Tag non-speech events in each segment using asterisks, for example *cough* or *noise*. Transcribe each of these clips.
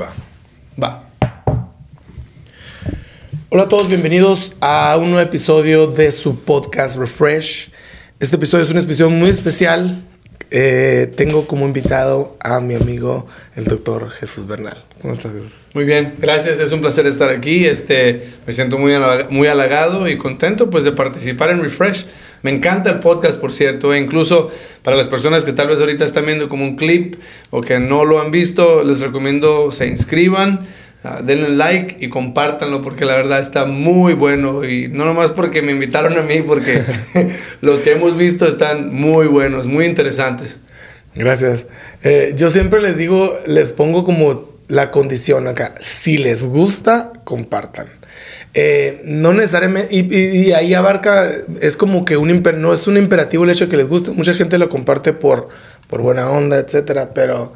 Va. Va. Hola a todos, bienvenidos a un nuevo episodio de su podcast Refresh. Este episodio es una episodio muy especial. Eh, tengo como invitado a mi amigo, el doctor Jesús Bernal. ¿Cómo estás, Jesús? Muy bien, gracias. Es un placer estar aquí. Este, me siento muy, muy halagado y contento pues, de participar en Refresh. Me encanta el podcast, por cierto. E incluso para las personas que tal vez ahorita están viendo como un clip o que no lo han visto, les recomiendo se inscriban, uh, denle like y compártanlo porque la verdad está muy bueno. Y no nomás porque me invitaron a mí, porque *laughs* *laughs* los que hemos visto están muy buenos, muy interesantes. Gracias. Eh, yo siempre les digo, les pongo como la condición acá. Si les gusta, compartan. Eh, no necesariamente, y, ahí abarca, es como que un no es un imperativo el hecho de que les guste. Mucha gente lo comparte por, por buena onda, etcétera, pero,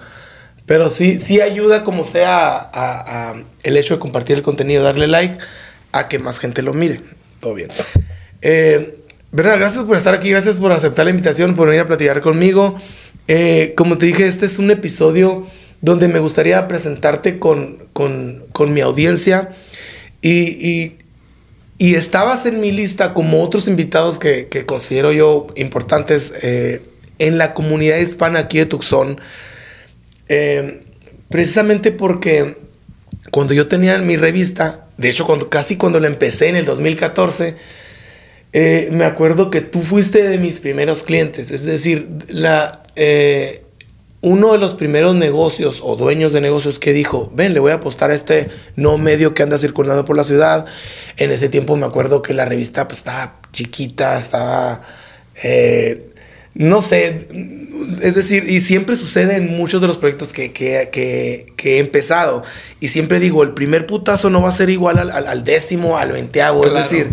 pero sí, sí ayuda como sea el hecho de compartir el contenido, darle like, a que más gente lo mire. Todo bien. Eh, gracias por estar aquí, gracias por aceptar la invitación, por venir a platicar conmigo. Eh, como te dije, este es un episodio donde me gustaría presentarte con, con, con mi audiencia y, y, estabas en mi lista como otros invitados que, que considero yo importantes eh, en la comunidad hispana aquí de Tucson. Eh, precisamente porque cuando yo tenía mi revista, de hecho cuando, casi cuando la empecé en el 2014, eh, me acuerdo que tú fuiste de mis primeros clientes. Es decir, la, uno de los primeros negocios o dueños de negocios que dijo, ven, le voy a apostar a este no medio que anda circulando por la ciudad. En ese tiempo me acuerdo que la revista pues, estaba chiquita, estaba... Eh, no sé, es decir, y siempre sucede en muchos de los proyectos que, he empezado. Y siempre digo, el primer putazo no va a ser igual al, décimo, al veinteavo. Es decir,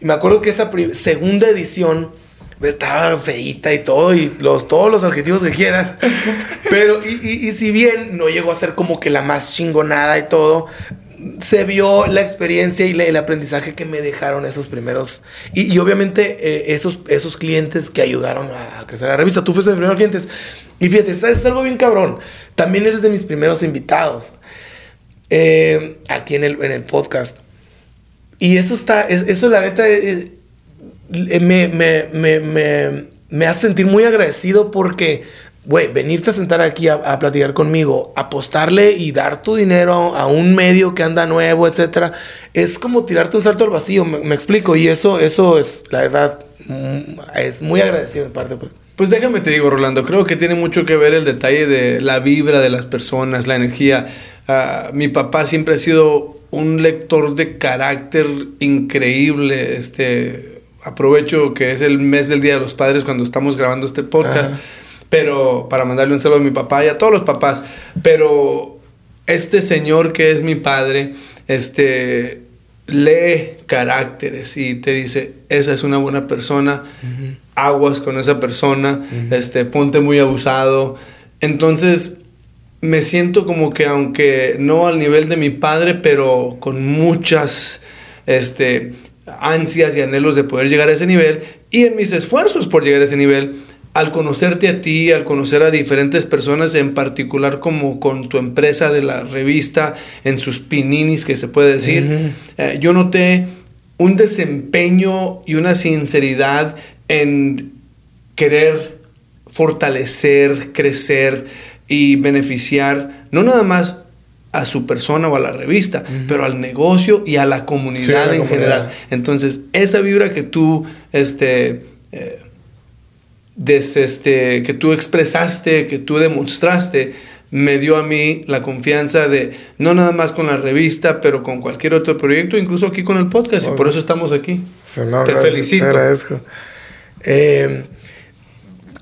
me acuerdo que esa segunda edición estaba feita y todo, y los, todos los adjetivos que quieras. Pero, y, y, si bien no llegó a ser como que la más chingonada y todo, se vio la experiencia y el aprendizaje que me dejaron esos primeros. Y, y obviamente eh, esos, esos clientes que ayudaron a, crecer la revista. Tú fuiste de mis primeros clientes. Y fíjate, es algo bien cabrón. También eres de mis primeros invitados eh, aquí en el, en el podcast. Y eso está, eso la neta... Eh, me, me, me, me, hace sentir muy agradecido porque, güey, venirte a sentar aquí a, platicar conmigo, apostarle y dar tu dinero a un medio que anda nuevo, etcétera, es como tirarte un salto al vacío, me, explico. Y eso, eso es, la verdad, mm, es muy agradecido de parte, pues. Pues déjame te digo, Rolando, creo que tiene mucho que ver el detalle de la vibra de las personas, la energía. Ah, mi papá siempre ha sido un lector de carácter increíble, este, aprovecho que es el mes del Día de los Padres cuando estamos grabando este podcast, pero para mandarle un saludo a mi papá y a todos los papás, pero este señor que es mi padre, este lee caracteres y te dice, esa es una buena persona, aguas con esa persona, este ponte muy abusado. Entonces, me siento como que aunque no al nivel de mi padre, pero con muchas este ansias y anhelos de poder llegar a ese nivel y en mis esfuerzos por llegar a ese nivel, al conocerte a ti, al conocer a diferentes personas, en particular como con tu empresa de la revista, en sus pininis que se puede decir, eh, yo noté un desempeño y una sinceridad en querer fortalecer, crecer y beneficiar, no nada más a su persona o a la revista, pero al negocio y a la comunidad en general. Entonces, esa vibra que tú, este, eh, este, que tú expresaste, que tú demostraste, me dio a mí la confianza de, no nada más con la revista, pero con cualquier otro proyecto, incluso aquí con el podcast, y por eso estamos aquí. te felicito. Eh,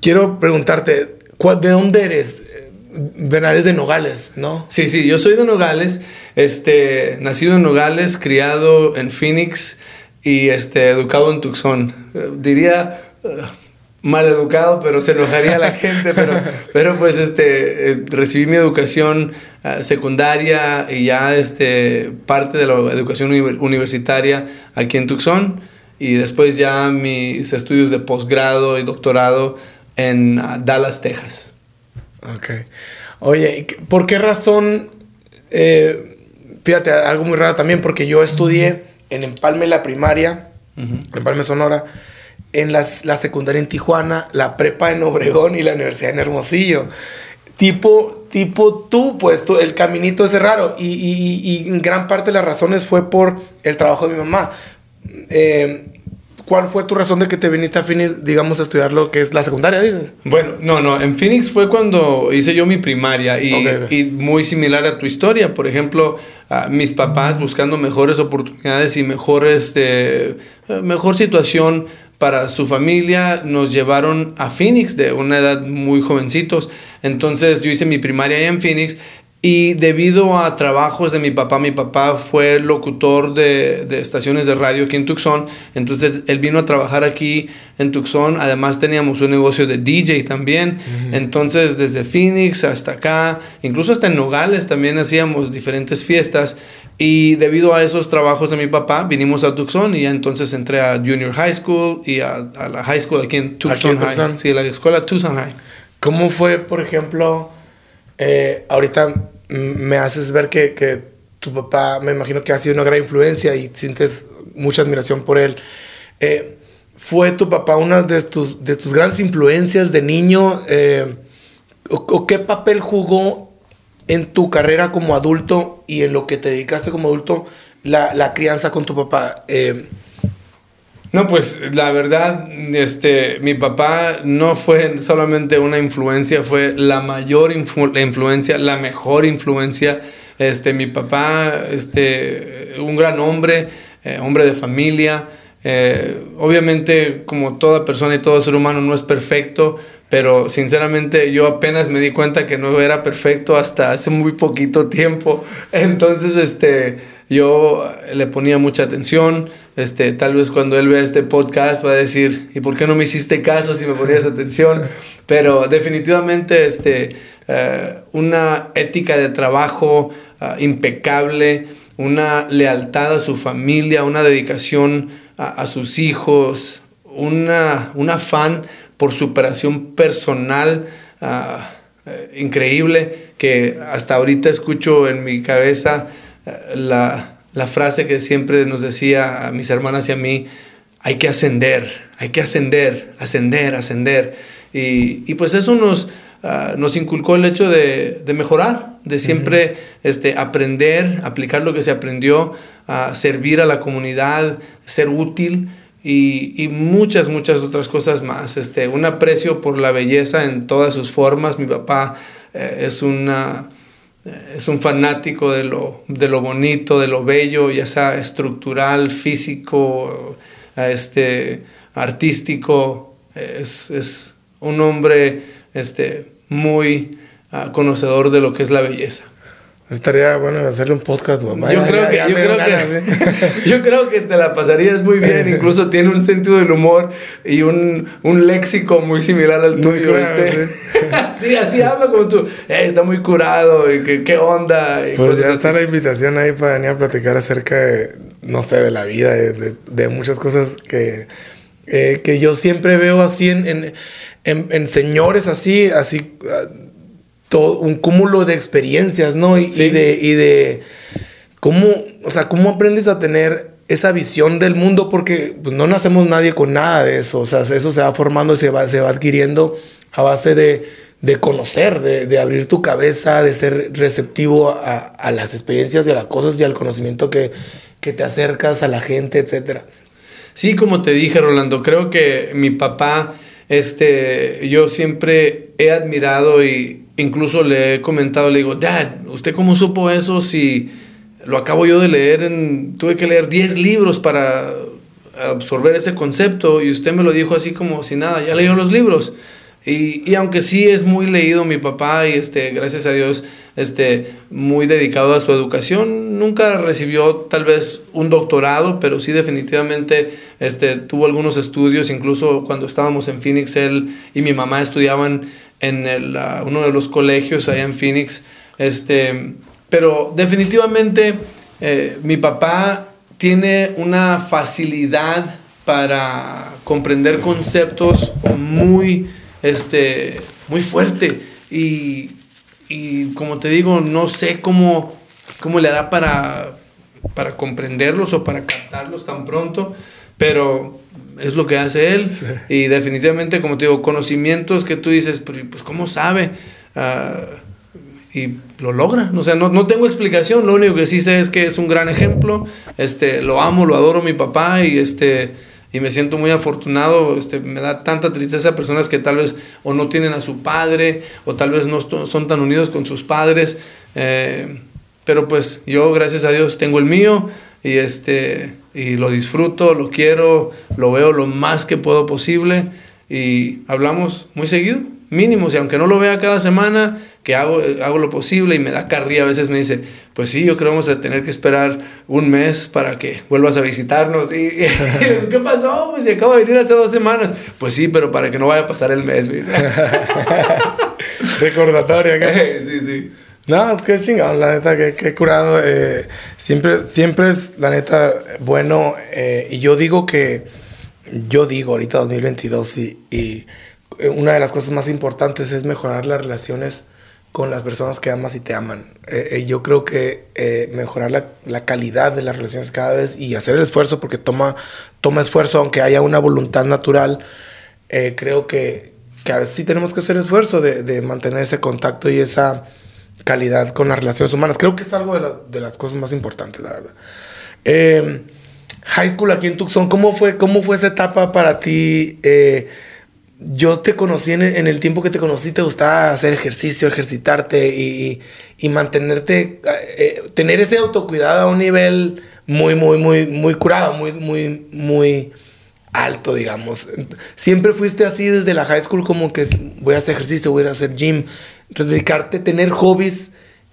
quiero preguntarte, ¿de dónde eres? Bernal de Nogales, ¿no? Sí, sí, yo soy de Nogales, este, nacido en Nogales, criado en Phoenix y este, educado en Tucson. Eh, diría uh, mal educado, pero se enojaría la gente, pero, *laughs* pero pues este, eh, recibí mi educación uh, secundaria y ya este, parte de la educación universitaria aquí en Tucson y después ya mis estudios de posgrado y doctorado en uh, Dallas, Texas. Ok. Oye, ¿por qué razón eh, fíjate, algo muy raro también, porque yo estudié en Empalme la primaria, Empalme Sonora, en las, la secundaria en Tijuana, la prepa en Obregón y la universidad en Hermosillo. Tipo, tipo tú, pues el caminito es raro. Y, y, y, gran parte de las razones fue por el trabajo de mi mamá. Eh, ¿Cuál fue tu razón de que te viniste a Phoenix, digamos, a estudiar lo que es la secundaria, dices? Bueno, no, no. En Phoenix fue cuando hice yo mi primaria y, y muy similar a tu historia. Por ejemplo, mis papás buscando mejores oportunidades y mejores, eh, mejor situación para su familia nos llevaron a Phoenix de una edad muy jovencitos. Entonces yo hice mi primaria en Phoenix y debido a trabajos de mi papá, mi papá fue locutor de, de, estaciones de radio aquí en Tucson, entonces él vino a trabajar aquí en Tucson, además teníamos un negocio de DJ también, entonces desde Phoenix hasta acá, incluso hasta en Nogales también hacíamos diferentes fiestas y debido a esos trabajos de mi papá vinimos a Tucson y ya entonces entré a Junior High School y a, a la High School aquí en Tucson. Aquí en Tucson. Sí, la escuela Tucson High. ¿Cómo fue, por ejemplo, eh, ahorita me haces ver que, que, tu papá, me imagino que ha sido una gran influencia y sientes mucha admiración por él. Eh, ¿Fue tu papá una de tus, de tus grandes influencias de niño? Eh, o, qué papel jugó en tu carrera como adulto y en lo que te dedicaste como adulto la, la crianza con tu papá? Eh, no, pues la verdad, este, mi papá no fue solamente una influencia, fue la mayor influencia, la mejor influencia. Este, mi papá, este, un gran hombre, eh, hombre de familia. Eh, obviamente, como toda persona y todo ser humano, no es perfecto, pero sinceramente yo apenas me di cuenta que no era perfecto hasta hace muy poquito tiempo. *laughs* Entonces, este, yo le ponía mucha atención. Este, tal vez cuando él vea este podcast va a decir, ¿y por qué no me hiciste caso si me ponías atención? *laughs* Pero definitivamente este, eh, una ética de trabajo ah, impecable, una lealtad a su familia, una dedicación a, sus hijos, una, un afán por superación personal ah, eh, increíble que hasta ahorita escucho en mi cabeza la, frase que siempre nos decía a mis hermanas y a mí, hay que ascender, hay que ascender, ascender, ascender. Y, pues eso nos, ah, nos inculcó el hecho de, mejorar, de siempre este, aprender, aplicar lo que se aprendió, a servir a la comunidad, ser útil y, muchas, muchas otras cosas más. Este, un aprecio por la belleza en todas sus formas. Mi papá eh, es una es un fanático de lo, de lo bonito, de lo bello, ya sea estructural, físico, este, artístico. Es, es un hombre este, muy uh, conocedor de lo que es la belleza. Estaría bueno hacerle un podcast, mamá. Yo, creo, que, yo, creo que, *laughs* yo creo que te la pasarías muy bien. *laughs* Incluso tiene un sentido del humor y un, un léxico muy similar al tuyo. este. sí, *laughs* así habla como tú. Eh, está muy curado y que, qué onda. Y pues ya está la invitación ahí para venir a platicar acerca de, no sé, de la vida, de, de, muchas cosas que, eh, que yo siempre veo así en, en, en, en señores así, así todo un cúmulo de experiencias, ¿no? Y, de, y de cómo, o sea, cómo aprendes a tener esa visión del mundo, porque pues, no nacemos nadie con nada de eso, o sea, eso se va formando y se va, se va adquiriendo a base de, de conocer, de, de, abrir tu cabeza, de ser receptivo a, a, las experiencias y a las cosas y al conocimiento que, que te acercas a la gente, etc. Sí, como te dije, Rolando, creo que mi papá, este, yo siempre he admirado y incluso le he comentado, le digo, Dad, ¿usted cómo supo eso si lo acabo yo de leer? En, tuve que leer 10 libros para absorber ese concepto y usted me lo dijo así como si nada, ya leyó los libros. Y, y, aunque sí es muy leído mi papá y este, gracias a Dios, este, muy dedicado a su educación, nunca recibió tal vez un doctorado, pero sí definitivamente este, tuvo algunos estudios, incluso cuando estábamos en Phoenix, él y mi mamá estudiaban en el, uno de los colegios allá en Phoenix. Este, pero definitivamente eh, mi papá tiene una facilidad para comprender conceptos muy, este, muy fuerte. Y, y como te digo, no sé cómo cómo le hará para, para comprenderlos o para captarlos tan pronto, pero es lo que hace él. Y definitivamente, como te digo, conocimientos que tú dices, pues ¿cómo sabe? Ah, y lo logra. O sea, no, no, tengo explicación, lo único que sí sé es que es un gran ejemplo. Este, lo amo, lo adoro mi papá y este y me siento muy afortunado, este, me da tanta tristeza personas que tal vez o no tienen a su padre o tal vez no son tan unidos con sus padres, eh, pero pues yo gracias a Dios tengo el mío y, este, y lo disfruto, lo quiero, lo veo lo más que puedo posible y hablamos muy seguido, mínimo, y aunque no lo vea cada semana, que hago, hago lo posible y me da carrilla, a veces me dice, pues sí, yo creo que vamos a tener que esperar un mes para que vuelvas a visitarnos. Y, *laughs* ¿qué pasó? Pues si acabo de venir hace dos semanas. Pues sí, pero para que no vaya a pasar el mes, me *laughs* Recordatorio. *laughs* sí, sí. No, qué chingón, la neta, que, curado. Eh, siempre, siempre es, la neta, bueno. Eh, y yo digo que, yo digo ahorita 2022 y, y una de las cosas más importantes es mejorar las relaciones con las personas que amas y te aman. Eh, eh, yo creo que eh, mejorar la, la, calidad de las relaciones cada vez y hacer el esfuerzo, porque toma, toma esfuerzo, aunque haya una voluntad natural, creo que, que, a veces sí tenemos que hacer esfuerzo de, de, mantener ese contacto y esa calidad con las relaciones humanas. Creo que es algo de, de las cosas más importantes, la verdad. high School aquí en Tucson, ¿cómo fue, cómo fue esa etapa para ti? Yo te conocí en, el tiempo que te conocí, te gustaba hacer ejercicio, ejercitarte y, y mantenerte, eh, tener ese autocuidado a un nivel muy, muy, muy, muy curado, muy, muy, muy alto, digamos. Siempre fuiste así desde la high school, como que voy a hacer ejercicio, voy a hacer gym, dedicarte, tener hobbies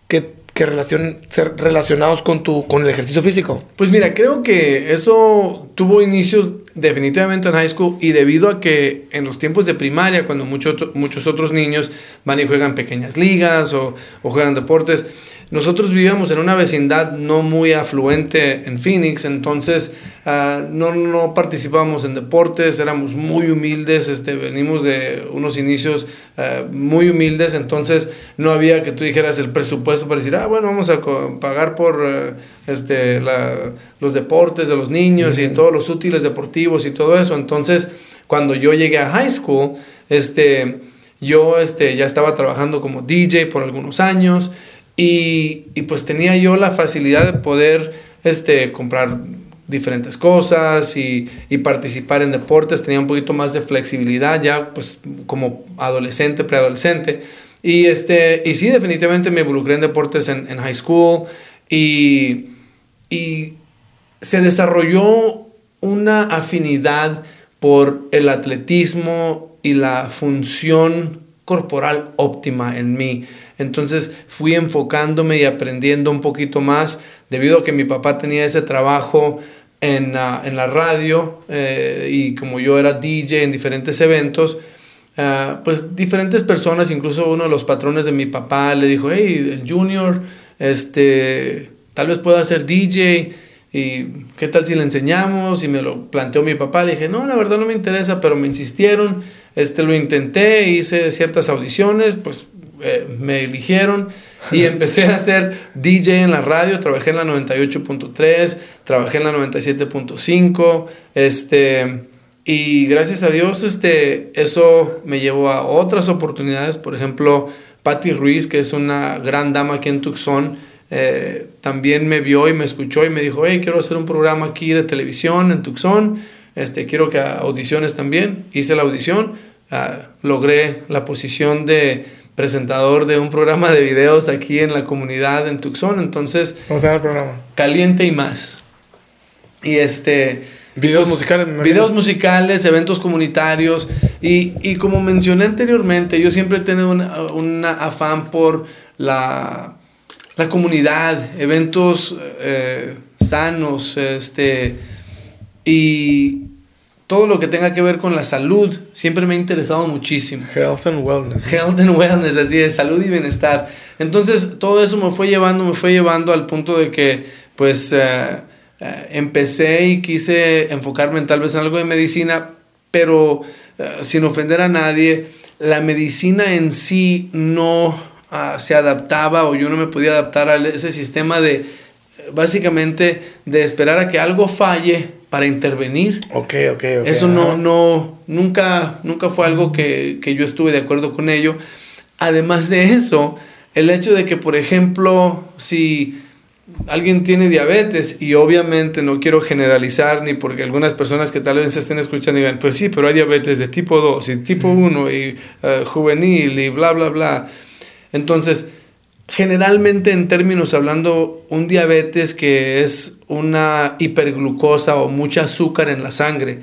que que ser relacionados con, tu, con el ejercicio físico? Pues mira, creo que eso tuvo inicios definitivamente en high school y debido a que en los tiempos de primaria, cuando muchos muchos otros niños van y juegan pequeñas ligas o, o juegan deportes, nosotros vivíamos en una vecindad no muy afluente en Phoenix, entonces uh, no, no participábamos en deportes, éramos muy humildes, este, venimos de unos inicios uh, muy humildes, entonces no había que tú dijeras el presupuesto para decir, ah, bueno, vamos a pagar por uh, este, la, los deportes de los niños y todos los útiles deportivos y todo eso. Entonces, cuando yo llegué a high school, este, yo este, ya estaba trabajando como DJ por algunos años. Y, pues tenía yo la facilidad de poder este, comprar diferentes cosas y, y, participar en deportes, tenía un poquito más de flexibilidad ya pues como adolescente, preadolescente. Y, este, y sí, definitivamente me involucré en deportes en, en high school y, y se desarrolló una afinidad por el atletismo y la función corporal óptima en mí. Entonces fui enfocándome y aprendiendo un poquito más debido a que mi papá tenía ese trabajo en, la radio eh, y como yo era DJ en diferentes eventos, eh, pues diferentes personas, incluso uno de los patrones de mi papá le dijo, hey, el junior, este, tal vez pueda ser DJ y qué tal si le enseñamos y me lo planteó mi papá, le dije, no, la verdad no me interesa, pero me insistieron este, lo intenté, hice ciertas audiciones, pues eh, me eligieron y *laughs* empecé a ser DJ en la radio, trabajé en la 98.3, trabajé en la 97.5, este, y gracias a Dios este, eso me llevó a otras oportunidades, por ejemplo, Patty Ruiz, que es una gran dama aquí en Tucson, eh, también me vio y me escuchó y me dijo, hey, quiero hacer un programa aquí de televisión en Tucson, este, quiero que audiciones también, hice la audición, Ah, logré la posición de presentador de un programa de videos aquí en la comunidad en Tucson. Entonces, ¿cómo se llama el programa? Caliente y más. Y este. Videos pues, musicales. Videos musicales, eventos comunitarios. Y, y, como mencioné anteriormente, yo siempre he tenido un afán por la, la comunidad, eventos eh, sanos, este. Y, todo lo que tenga que ver con la salud siempre me ha interesado muchísimo. Health and wellness. Health and wellness, así es, salud y bienestar. Entonces, todo eso me fue llevando, me fue llevando al punto de que, pues, eh, eh, empecé y quise enfocarme en tal vez en algo de medicina, pero eh, sin ofender a nadie, la medicina en sí no ah, se adaptaba o yo no me podía adaptar a ese sistema de, básicamente, de esperar a que algo falle para intervenir. Ok, ok, ok. Eso no, no, nunca, nunca fue algo que, que yo estuve de acuerdo con ello. Además de eso, el hecho de que, por ejemplo, si alguien tiene diabetes y obviamente no quiero generalizar ni porque algunas personas que tal vez se estén escuchando digan, pues sí, pero hay diabetes de tipo 2 y tipo 1 y eh, juvenil y bla, bla, bla. Entonces, generalmente en términos hablando, un diabetes que es una hiperglucosa o mucha azúcar en la sangre,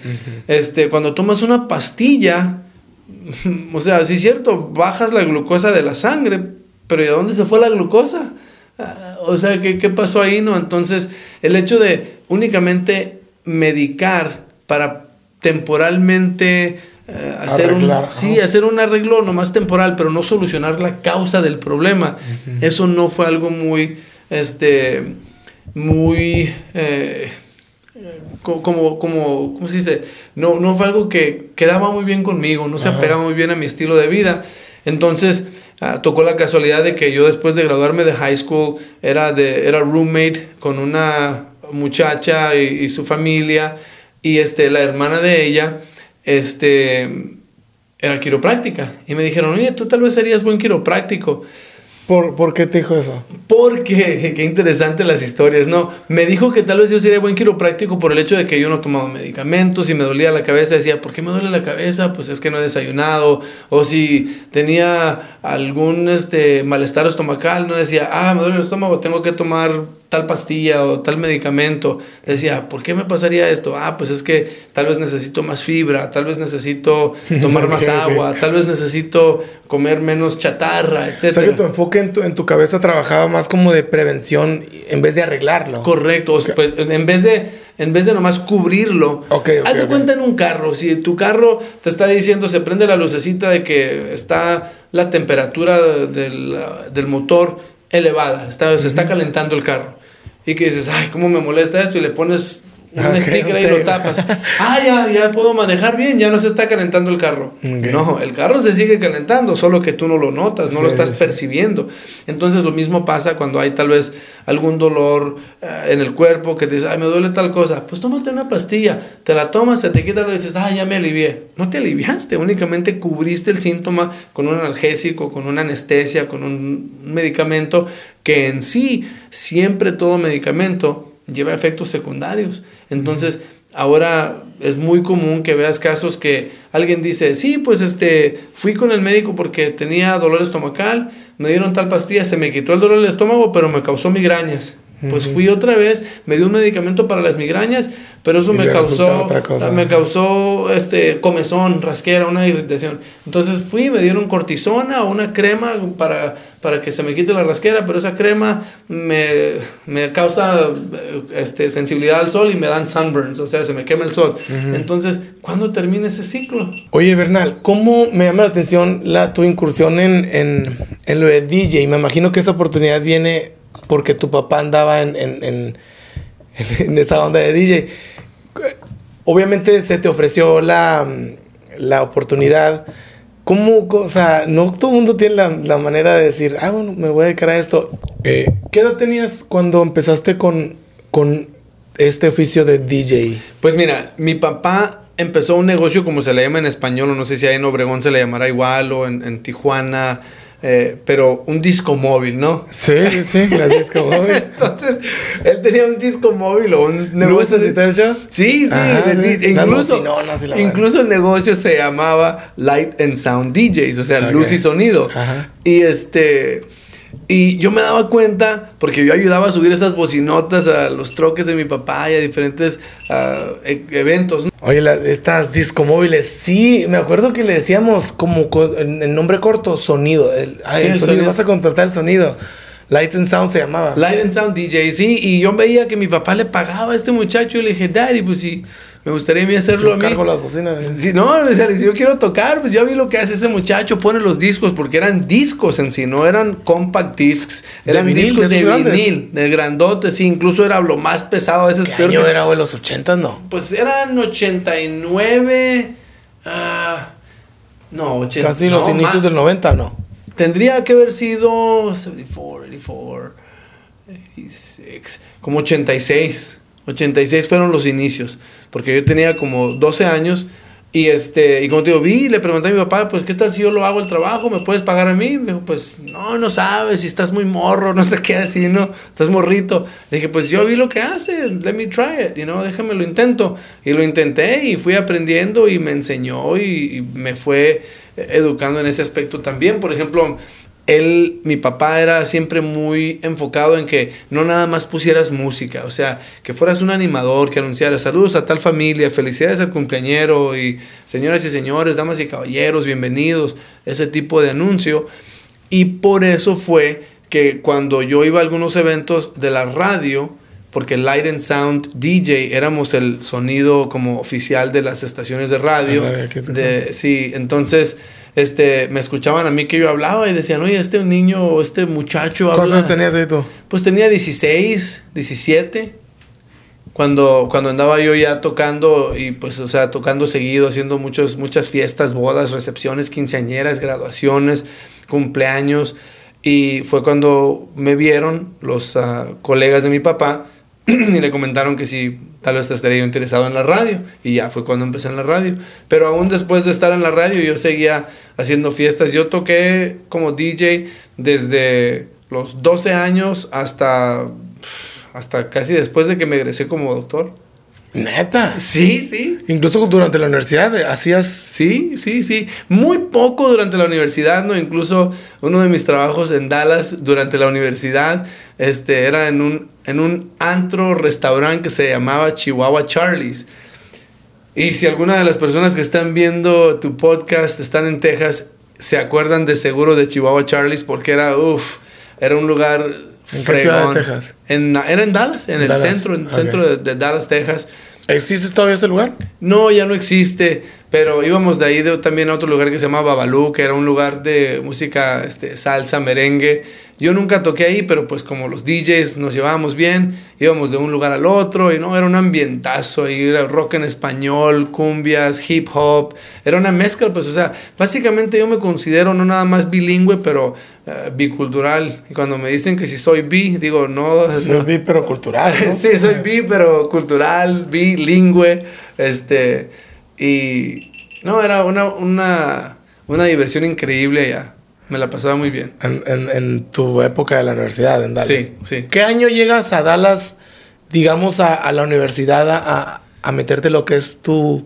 este, cuando tomas una pastilla, *laughs* o sea, sí es cierto, bajas la glucosa de la sangre, pero ¿de dónde se fue la glucosa? Ah, o sea, ¿qué, ¿qué, pasó ahí? No? Entonces, el hecho de únicamente medicar para temporalmente eh, hacer, un, sí, hacer un arreglo nomás temporal, pero no solucionar la causa del problema, eso no fue algo muy, este, muy... Eh, como, como, ¿cómo se dice? No, no fue algo que quedaba muy bien conmigo, no se apegaba muy bien a mi estilo de vida. Entonces, ah, tocó la casualidad de que yo después de graduarme de high school era, de, era roommate con una muchacha y, su familia y este, la hermana de ella este, era quiropráctica. Y me dijeron, oye, tú tal vez serías buen quiropráctico. ¿Por, ¿Por, qué te dijo eso? Porque, *laughs* qué interesante las historias, ¿no? Me dijo que tal vez yo sería buen quiropráctico por el hecho de que yo no tomaba medicamentos y me dolía la cabeza. Decía, ¿por qué me duele la cabeza? Pues es que no he desayunado. O si tenía algún este, malestar estomacal, no decía, ah, me duele el estómago, tengo que tomar tal pastilla o tal medicamento. Decía, ¿por qué me pasaría esto? Ah, pues es que tal vez necesito más fibra, tal vez necesito *laughs* tomar más agua, tal vez necesito comer menos chatarra, etc. O sea que tu enfoque en tu, en tu cabeza trabajaba más como de prevención en vez de arreglarlo. Correcto, pues en vez de en vez de nomás cubrirlo. Okay, Haz de cuenta en un carro. Si tu carro te está diciendo, se prende la lucecita de que está la temperatura del, del motor elevada, está, se está calentando el carro. Y que dices, ay, cómo me molesta esto, y le pones un sticker ahí y lo tapas. ah, ya, ya puedo manejar bien, ya no se está calentando el carro. No, el carro se sigue calentando, solo que tú no lo notas, no lo estás percibiendo. Entonces lo mismo pasa cuando hay tal vez algún dolor eh, en el cuerpo que te dices, ay, me duele tal cosa. Pues tómate una pastilla, te la tomas, se te quita, y dices, ah, ya me alivié. No te aliviaste, únicamente cubriste el síntoma con un analgésico, con una anestesia, con un medicamento que en sí, siempre todo medicamento lleva efectos secundarios. Entonces, ahora es muy común que veas casos que alguien dice, sí, pues este, fui con el médico porque tenía dolor estomacal, me dieron tal pastilla, se me quitó el dolor del estómago, pero me causó migrañas. Pues fui otra vez, me dio un medicamento para las migrañas, pero eso me causó, me causó este comezón, rasquera, una irritación. Entonces fui, me dieron cortisona o una crema para, para que se me quite la rasquera, pero esa crema me, me causa este, sensibilidad al sol y me dan sunburns, o sea, se me quema el sol. Entonces, ¿cuándo termina ese ciclo? Oye, Bernal, ¿cómo me llama la atención la, tu incursión en, en, en lo de DJ? Me imagino que esa oportunidad viene porque tu papá andaba en, en, en, *laughs* esa onda de DJ. Obviamente se te ofreció la, la oportunidad. ¿Cómo? O sea, no todo el mundo tiene la, la, manera de decir, ah, bueno, me voy a dedicar a esto. Eh, ¿Qué edad tenías cuando empezaste con, con este oficio de DJ? Pues mira, mi papá empezó un negocio como se le llama en español, o no sé si ahí en Obregón se le llamará igual, o en, en Tijuana, eh, pero un disco móvil, ¿no? Sí, sí, *laughs* disco móvil. Entonces, él tenía un disco móvil o un negocio. de show? Sí, sí. incluso, incluso el negocio se llamaba Light and Sound DJs, o sea, luz y sonido. Y este. Y yo me daba cuenta, porque yo ayudaba a subir esas bocinotas a los troques de mi papá y a diferentes e, eventos. Oye, estas disco móviles, sí, me acuerdo que le decíamos como el nombre corto, sonido. El, sonido, vas a contratar el sonido. Light and Sound se llamaba. Light and Sound DJ, sí. Y yo veía que mi papá le pagaba a este muchacho y le dije, Daddy, pues sí. Me gustaría a mí hacerlo a mí. cargo las bocinas. *laughs* Si no, si yo quiero tocar, pues ya vi lo que hace ese muchacho, pone los discos, porque eran discos en sí, no eran compact discs, eran discos de, vinil, de grandotes, sí, incluso era lo más pesado a veces. ¿Qué año era, en los 80, no? Pues eran 89, ah, no, 80. Casi los inicios del 90, ¿no? tendría que haber sido 74, 84, 86, como 86. 86 fueron los inicios, porque yo tenía como 12 años y este, y como te digo, vi, le pregunté a mi papá, pues, ¿qué tal si yo lo hago el trabajo? ¿Me puedes pagar a mí? Me dijo, pues, no, no sabes, si estás muy morro, *laughs* no sé qué, así, ¿no? Estás morrito. Le dije, pues, yo vi lo que hace, let me try it, you know, déjame lo intento. Y lo intenté y fui aprendiendo y me enseñó y, y me fue educando en ese aspecto también. Por ejemplo, él, mi papá era siempre muy enfocado en que no nada más pusieras música, o sea, que fueras un animador, que anunciara saludos a tal familia, felicidades al cumpleañero y señoras y señores, damas y caballeros, bienvenidos, ese tipo de anuncio. Y por eso fue que cuando yo iba a algunos eventos de la radio, porque Light and Sound DJ éramos el sonido como oficial de las estaciones de radio. De, sí, entonces este, me escuchaban a mí que yo hablaba y decían, oye, este niño, este muchacho... ¿Cuántos años tenías ahí tú? Pues tenía 16, 17. Cuando, cuando andaba yo ya tocando y pues, o sea, tocando seguido, haciendo muchos, muchas fiestas, bodas, recepciones, quinceañeras, graduaciones, cumpleaños. Y fue cuando me vieron los uh, colegas de mi papá *clears throat* y le comentaron que si tal vez estaría yo interesado en la radio. Y ya fue cuando empecé en la radio. Pero aún después de estar en la radio, yo seguía haciendo fiestas. Yo toqué como DJ desde los 12 años hasta, hasta casi después de que me egresé como doctor. Neta. Sí, sí. Incluso durante la universidad eh, hacías. Sí, sí, sí. Muy poco durante la universidad, ¿no? Incluso uno de mis trabajos en Dallas durante la universidad este, era en un, en un antro restaurante que se llamaba Chihuahua Charlie's. Y si alguna de las personas que están viendo tu podcast están en Texas, se acuerdan de seguro de Chihuahua Charlie's porque era, uff, era un lugar ¿En qué ciudad de Texas? En, era en Dallas, en, el centro, en el centro de, Dallas, Texas. ¿Existe todavía ese lugar? No, ya no existe, pero íbamos de ahí de, también a otro lugar que se llama Babalú, que era un lugar de música este, salsa, merengue. Yo nunca toqué ahí, pero pues como los DJs nos llevábamos bien, íbamos de un lugar al otro y no, era un ambientazo, ahí era rock en español, cumbias, hip hop, era una mezcla, pues o sea, básicamente yo me considero no nada más bilingüe, pero uh, bicultural. Y cuando me dicen que si soy bi, digo, no. Soy bi, pero cultural. ¿no? *laughs* sí, soy bi, pero cultural, bilingüe, este, y no, era una, una, una diversión increíble allá. Me la pasaba muy bien. En, en, en, tu época de la universidad, en Dallas. Sí, sí. ¿Qué año llegas a Dallas, digamos, a, a la universidad a, a, meterte lo que es tu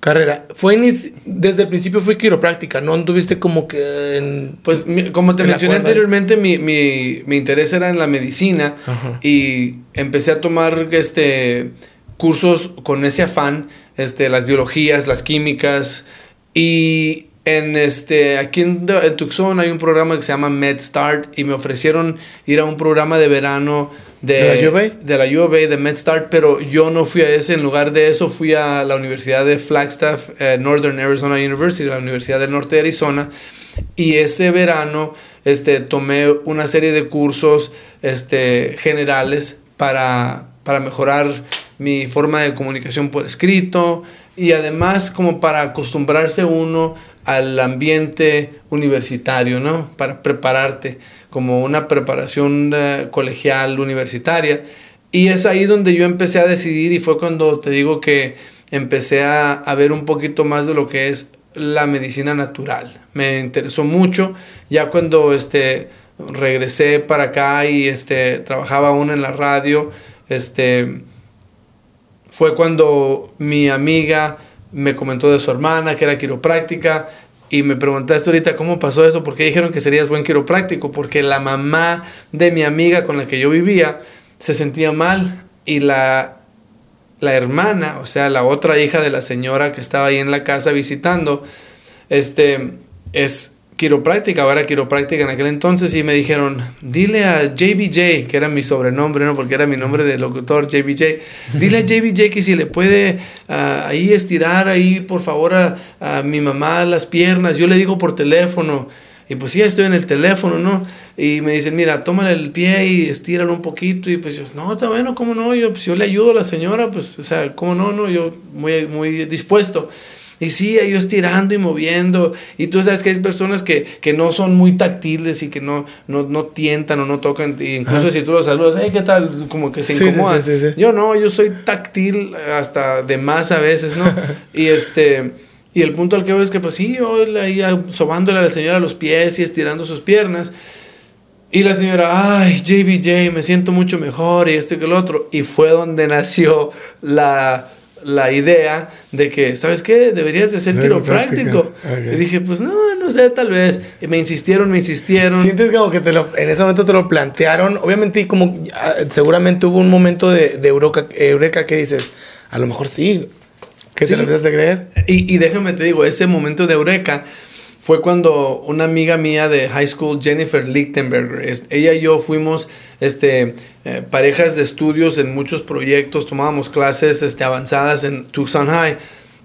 carrera? Fue desde el principio fue quiropráctica, ¿no anduviste como que en, Pues mi, como te mencioné anteriormente, mi, mi, mi, interés era en la medicina Ajá. y empecé a tomar este, cursos con ese afán, este, las biologías, las químicas y en este, aquí en, en, Tucson hay un programa que se llama MedStart y me ofrecieron ir a un programa de verano de, ¿De la UVA, de, la UVA, de MedStart, pero yo no fui a ese. En lugar de eso, fui a la Universidad de Flagstaff, eh, Northern Arizona University, la Universidad del Norte de Arizona. Y ese verano este, tomé una serie de cursos este, generales para, para mejorar mi forma de comunicación por escrito y además como para acostumbrarse uno al ambiente universitario, ¿no? Para prepararte como una preparación uh, colegial universitaria. Y es ahí donde yo empecé a decidir y fue cuando te digo que empecé a, a ver un poquito más de lo que es la medicina natural. Me interesó mucho. Ya cuando este, regresé para acá y este, trabajaba aún en la radio, este, fue cuando mi amiga me comentó de su hermana, que era quiropráctica, y me preguntaste ahorita cómo pasó eso, por qué dijeron que serías buen quiropráctico, porque la mamá de mi amiga con la que yo vivía se sentía mal y la, la hermana, o sea, la otra hija de la señora que estaba ahí en la casa visitando, este, es quiropráctica, ahora quiropráctica en aquel entonces, y me dijeron, dile a JBJ, que era mi sobrenombre, ¿no? Porque era mi nombre de locutor, JBJ, dile a JBJ que si le puede uh, ahí estirar ahí, por favor, a, a, mi mamá las piernas, yo le digo por teléfono, y pues sí, estoy en el teléfono, ¿no? Y me dicen, mira, tómale el pie y estíralo un poquito, y pues yo, no, está bueno, ¿cómo no? Yo, pues yo le ayudo a la señora, pues, o sea, ¿cómo no? No, yo muy, muy dispuesto. Y sí, ellos tirando y moviendo. Y tú sabes que hay personas que, que no son muy táctiles y que no, no, no tientan o no tocan. incluso si tú los saludas, hey, ¿qué tal? Como que se incomodan. yo no, yo soy táctil hasta de más a veces, ¿no? *laughs* y este... Y el punto al que voy es que, pues sí, yo ahí sobándole a la señora los pies y estirando sus piernas. Y la señora, ay, JBJ, me siento mucho mejor y esto y que el otro. Y fue donde nació la, la idea de que, ¿sabes qué? Deberías de ser quiropráctico. Y dije, pues no, no sé, tal vez. Y me insistieron, me insistieron. Sientes como que te lo, en ese momento te lo plantearon. Obviamente, como seguramente hubo un momento de, de eureka, que dices, a lo mejor sí. ¿Qué te lo de creer? Y, y déjame te digo, ese momento de eureka fue cuando una amiga mía de high school, Jennifer Lichtenberger, ella y yo fuimos este, eh, parejas de estudios en muchos proyectos, tomábamos clases este, avanzadas en Tucson High.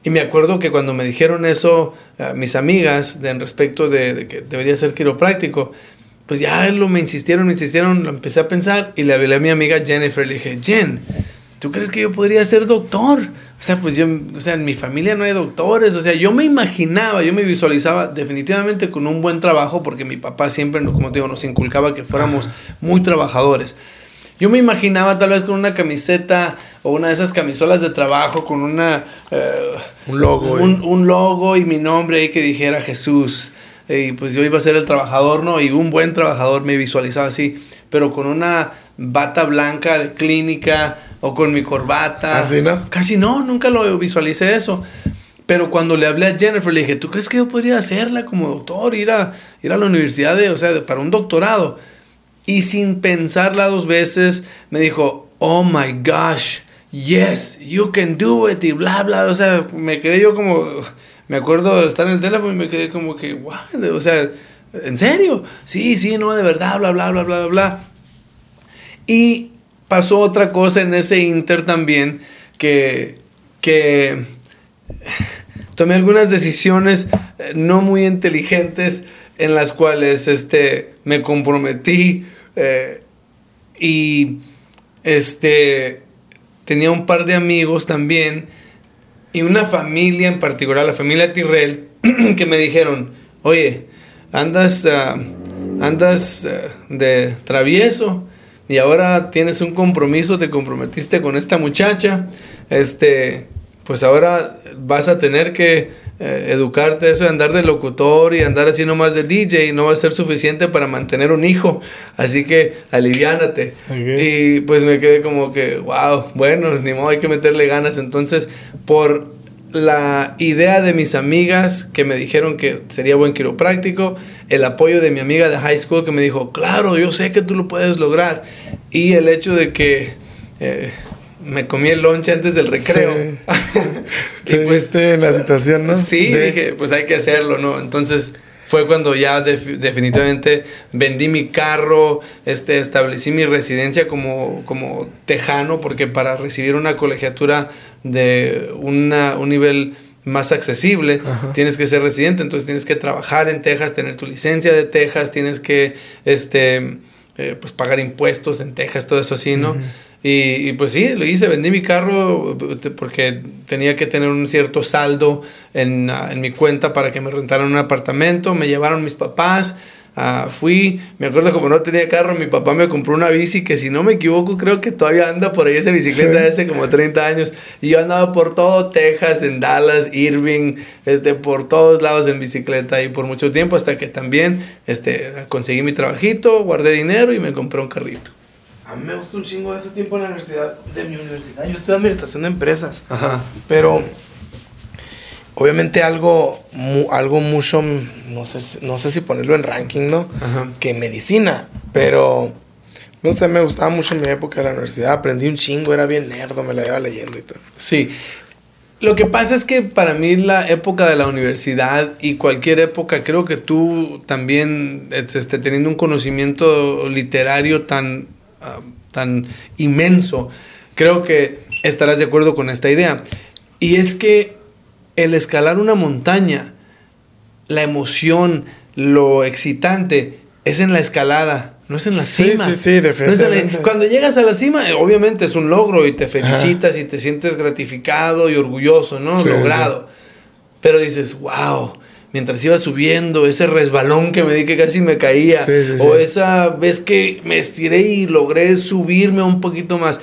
Y me acuerdo que cuando me dijeron eso eh, mis amigas de, en respecto de, que debería ser quiropráctico, pues ya lo me insistieron, me insistieron, lo empecé a pensar y le hablé a mi amiga Jennifer, le dije, Jen, ¿tú crees que yo podría ser doctor? O sea, pues yo, o sea, en mi familia no hay doctores, o sea, yo me imaginaba, yo me visualizaba definitivamente con un buen trabajo, porque mi papá siempre, como te digo, nos inculcaba que fuéramos muy trabajadores. Yo me imaginaba tal vez con una camiseta o una de esas camisolas de trabajo con una... Eh, un logo. Un, un, logo y mi nombre ahí que dijera Jesús. Y pues yo iba a ser el trabajador, ¿no? Y un buen trabajador me visualizaba así, pero con una bata blanca de clínica, o con mi corbata. ¿Así no? Casi no, nunca lo visualicé eso. Pero cuando le hablé a Jennifer, le dije, ¿tú crees que yo podría hacerla como doctor? Ir a, ir a la universidad, de, o sea, para un doctorado. Y sin pensarla dos veces, me dijo, oh my gosh, yes, you can do it, y bla, bla. O sea, me quedé yo como, me acuerdo de estar en el teléfono y me quedé como que, wow, o sea, ¿en serio? Sí, sí, no, de verdad, bla, bla, bla, bla, bla. Y pasó otra cosa en ese Inter también, que, que tomé algunas decisiones eh, no muy inteligentes en las cuales este, me comprometí eh, y este, tenía un par de amigos también y una familia en particular, la familia Tirrell, *clears throat* que me dijeron, oye, andas, ah, andas ah, de travieso, y ahora tienes un compromiso, te comprometiste con esta muchacha, este, pues ahora vas a tener que eh, educarte eso de andar de locutor y andar así nomás de DJ no va a ser suficiente para mantener un hijo, así que aliviánate. Y pues me quedé como que, wow, bueno, ni modo, hay que meterle ganas. Entonces, por la idea de mis amigas que me dijeron que sería buen quiropráctico, el apoyo de mi amiga de high school que me dijo, claro, yo sé que tú lo puedes lograr, y el hecho de que eh, me comí el lunch antes del recreo. *laughs* y pues, en la situación, ¿no? Sí, dije, pues hay que hacerlo, ¿no? Entonces fue cuando ya definitivamente vendí mi carro, este, establecí mi residencia como, como tejano, porque para recibir una colegiatura de una, un nivel más accesible, tienes que ser residente, entonces tienes que trabajar en Texas, tener tu licencia de Texas, tienes que este, eh, pues pagar impuestos en Texas, todo eso así, ¿no? Y, y, pues sí, lo hice, vendí mi carro porque tenía que tener un cierto saldo en, en mi cuenta para que me rentaran un apartamento, me llevaron mis papás, Ah, fui, me acuerdo como no tenía carro, mi papá me compró una bici que si no me equivoco creo que todavía anda por ahí esa bicicleta de hace como 30 años. Y yo andaba por todo Texas, en Dallas, Irving, este, por todos lados en bicicleta y por mucho tiempo hasta que también este, conseguí mi trabajito, guardé dinero y me compré un carrito. A mí me gustó un chingo ese tiempo en la universidad, de mi universidad. Yo estudié administración de empresas. Ajá. Pero Obviamente algo, algo mucho, no sé, no sé si ponerlo en ranking, ¿no? Que medicina, pero no sé, me gustaba mucho en mi época de la universidad, aprendí un chingo, era bien nerdo, me la iba leyendo y todo. Sí. Lo que pasa es que para mí la época de la universidad y cualquier época, creo que tú también, este, teniendo un conocimiento literario tan, tan inmenso, creo que estarás de acuerdo con esta idea. Y es que el escalar una montaña, la emoción, lo excitante, es en la escalada, no es en la cima. Sí, sí, definitivamente. Cuando llegas a la cima, eh, obviamente es un logro y te felicitas y te sientes gratificado y orgulloso, ¿no? Logrado. pero dices, wow, mientras iba subiendo, ese resbalón que me di que casi me caía, o esa vez que me estiré y logré subirme un poquito más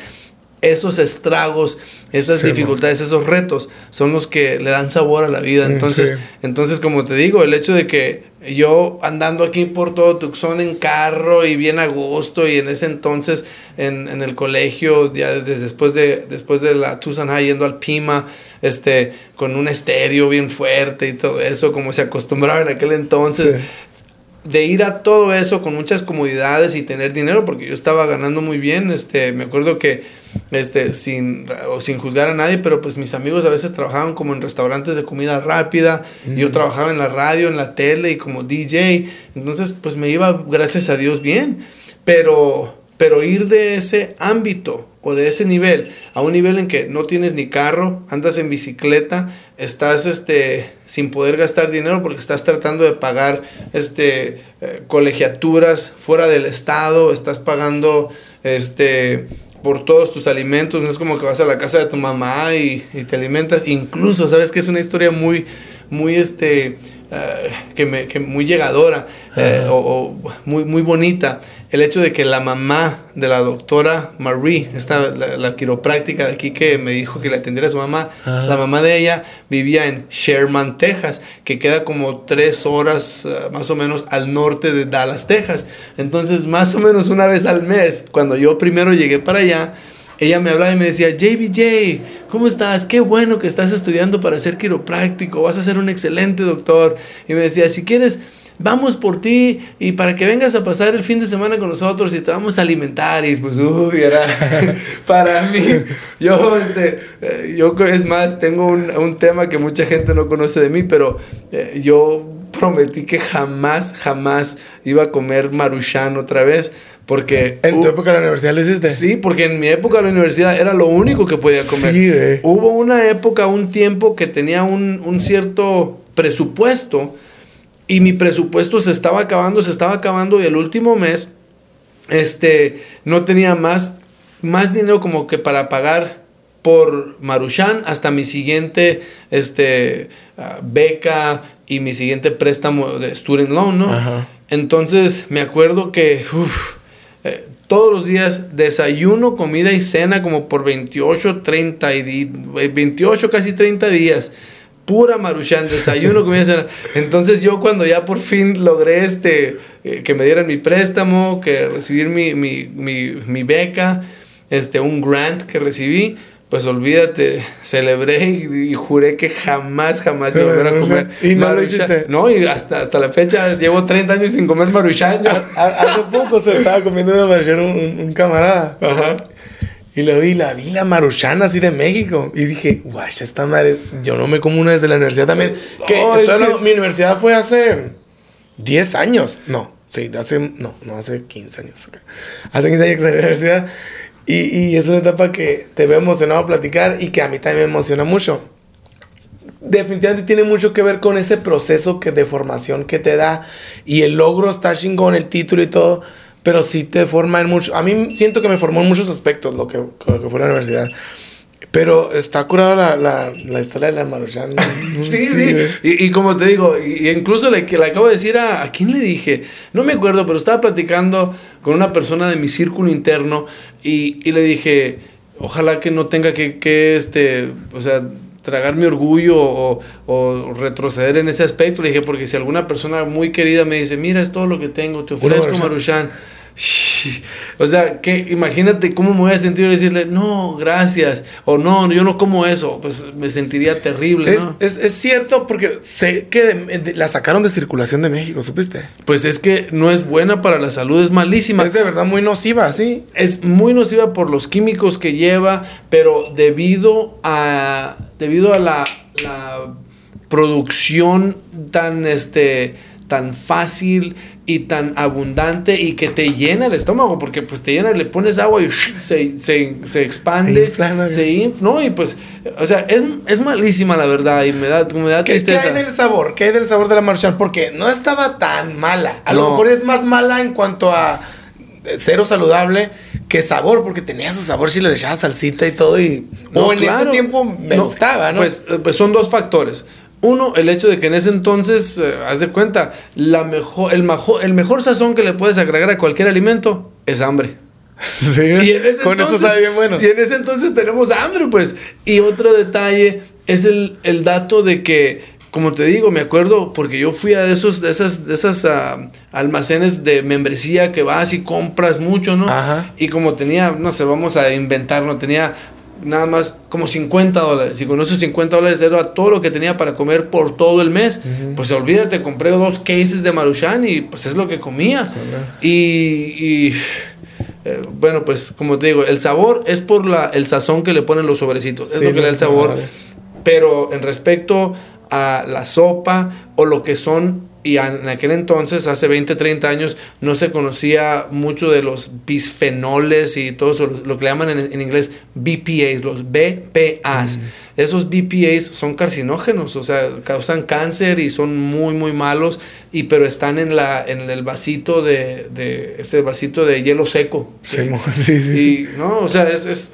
esos estragos, esas dificultades, esos retos son los que le dan sabor a la vida. Mm, entonces, entonces como te digo, el hecho de que yo andando aquí por todo Tucson en carro y bien a gusto y en ese entonces en, en el colegio, ya desde después de, después de la Tucson High yendo al Pima, este, con un estéreo bien fuerte y todo eso, como se acostumbraba en aquel entonces, de ir a todo eso con muchas comodidades y tener dinero, porque yo estaba ganando muy bien, este, me acuerdo que, este, sin, o sin juzgar a nadie, pero pues mis amigos a veces trabajaban como en restaurantes de comida rápida, yo trabajaba en la radio, en la tele y como DJ, entonces pues me iba, gracias a Dios, bien, pero, pero ir de ese ámbito o de ese nivel a un nivel en que no tienes ni carro, andas en bicicleta, estás este, sin poder gastar dinero porque estás tratando de pagar este, eh, colegiaturas fuera del estado, estás pagando este, por todos tus alimentos, no es como que vas a la casa de tu mamá y, te alimentas, incluso, ¿sabes que es una historia muy, muy, este, eh, que, me, que muy llegadora eh, o, o, muy, muy bonita? El hecho de que la mamá de la doctora Marie, esta, la, quiropráctica de aquí que me dijo que le atendiera a su mamá, la mamá de ella vivía en Sherman, Texas, que queda como tres horas eh, más o menos al norte de Dallas, Texas. Entonces, más o menos una vez al mes, cuando yo primero llegué para allá, ella me hablaba y me decía, JBJ, ¿cómo estás? Qué bueno que estás estudiando para ser quiropráctico, vas a ser un excelente doctor. Y me decía, si quieres vamos por ti y para que vengas a pasar el fin de semana con nosotros y te vamos a alimentar. Y pues, uy, era *laughs* para mí. Yo, este, eh, yo es más, tengo un, un, tema que mucha gente no conoce de mí, pero eh, yo prometí que jamás, jamás iba a comer maruchan otra vez. Porque... ¿En tu época de la universidad lo hiciste? Sí, porque en mi época de la universidad era lo único que podía comer. Sí, Hubo una época, un tiempo que tenía un, un cierto presupuesto y mi presupuesto se estaba acabando, se estaba acabando y el último mes este, no tenía más, más dinero como que para pagar por Maruchan hasta mi siguiente este, ah, beca y mi siguiente préstamo de student loan, ¿no? Entonces me acuerdo que eh, todos los días desayuno, comida y cena como por 28, 30 y 28, casi 30 días pura maruchan, desayuno, comida, cena. Entonces yo cuando ya por fin logré este, eh, que me dieran mi préstamo, que recibir mi, mi, mi, mi, beca, este, un grant que recibí, pues olvídate, celebré y, juré que jamás, jamás iba a volver a comer. ¿Y no lo hiciste? No, y hasta, hasta la fecha llevo 30 años sin comer maruchan. *laughs* Hace poco se estaba comiendo una maruchan un, un camarada. Ajá. Y lo vi, la vi la maruchana así de México. Y dije, guay, esta madre, yo no me como una desde la universidad también. Que, Mi universidad fue hace 10 años. No, sí, hace, no, no hace 15 años. Hace 15 años que salí la universidad. Y, y es una etapa que te veo emocionado a platicar y que a mí también me emociona mucho. Definitivamente tiene mucho que ver con ese proceso que, de formación que te da. Y el logro está chingón, el título y todo pero sí te forma en mucho. A mí siento que me formó en muchos aspectos lo que, lo que fue la universidad. Pero está curada la, la, la, historia de la Maruchan. *laughs* sí, sí. Y, y, como te digo, y incluso le, le acabo de decir a, a quién le dije, no me acuerdo, pero estaba platicando con una persona de mi círculo interno y, y le dije, ojalá que no tenga que, que este, o sea, tragar mi orgullo o, o, retroceder en ese aspecto. Le dije, porque si alguna persona muy querida me dice, mira, es todo lo que tengo, te ofrezco Maruchan. *laughs* O sea, que imagínate cómo me voy a sentir decirle, no, gracias, o no, yo no como eso, pues me sentiría terrible. Es, es, es cierto, porque sé que la sacaron de circulación de México, ¿supiste? Pues es que no es buena para la salud, es malísima. Es de verdad muy nociva, sí. Es muy nociva por los químicos que lleva, pero debido a, debido a la, la producción tan, este, tan fácil y tan abundante y que te llena el estómago, porque pues te llena, le pones agua y se, se, se expande, se no, y pues, o sea, es, es, malísima la verdad y me da, me da tristeza. ¿Qué, hay del sabor? ¿Qué hay del sabor de la Marshall? Porque no estaba tan mala, a lo mejor es más mala en cuanto a cero saludable que sabor, porque tenía su sabor si le echabas salsita y todo y... No, en ese tiempo me gustaba, ¿no? Pues, pues son dos factores uno, el hecho de que en ese entonces, eh, haz de cuenta, la mejor, el, mejor, el mejor sazón que le puedes agregar a cualquier alimento es hambre. *laughs* Sí, con eso sabe bien bueno. Y en ese entonces tenemos hambre, pues. Y otro detalle es el, el dato de que como te digo, me acuerdo porque yo fui a esos, de esas, de esas ah, almacenes de membresía que vas y compras mucho, ¿no? Ajá. Y como tenía, no sé, vamos a inventarlo, tenía nada más como 50 dólares. Y con esos 50 dólares era todo lo que tenía para comer por todo el mes. Pues olvídate, compré dos cases de Maruchan y pues es lo que comía. Y, eh, bueno, pues como te digo, el sabor es por la, el sazón que le ponen los sobrecitos. Es lo que le da el sabor. Pero en respecto a la sopa o lo que son y en aquel entonces, hace 20, 30 años, no se conocía mucho de los bisfenoles y todo eso, lo que le llaman en, inglés BPAs, los BPAs. Mm. Esos BPAs son carcinógenos, o sea, causan cáncer y son muy, muy malos, y, pero están en, la, en el vasito de, de ese vasito de hielo seco. Sí, sí, sí. Y, no, o sea, es, es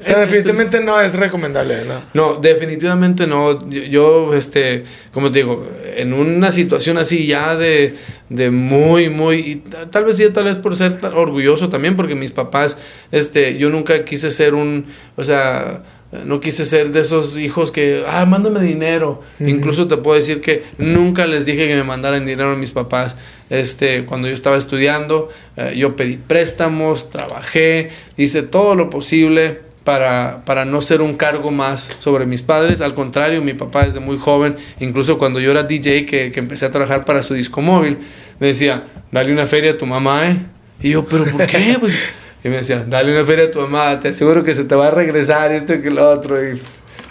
o sea, definitivamente no es recomendable, ¿no? No, definitivamente no. Yo, este, como te digo, en una situación así ya de, de muy, muy, y tal vez sí, tal vez por ser tan orgulloso también, porque mis papás, este, yo nunca quise ser un, o sea, no quise ser de esos hijos que, ah, mándame dinero. Incluso te puedo decir que nunca les dije que me mandaran dinero a mis papás. Este, cuando yo estaba estudiando, eh, yo pedí préstamos, trabajé, hice todo lo posible para, para, no ser un cargo más sobre mis padres. Al contrario, mi papá desde muy joven, incluso cuando yo era DJ, que, que empecé a trabajar para su disco móvil, me decía, dale una feria a tu mamá, ¿eh? Y yo, ¿pero por qué? *laughs* Pues, y me decía, dale una feria a tu mamá, te aseguro que se te va a regresar esto que lo otro. Y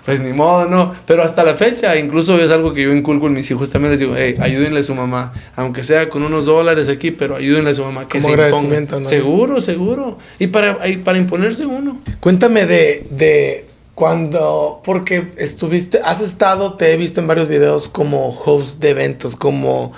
pues ni modo, no. Pero hasta la fecha, incluso es algo que yo inculco en mis hijos. También les digo, hey, ayúdenle a su mamá. Aunque sea con unos dólares aquí, pero ayúdenle a su mamá. Que Como agradecimiento, ¿no? Seguro, seguro. Y para, para imponerse uno. Cuéntame de, de cuando, porque estuviste, has estado, te he visto en varios videos como host de eventos, como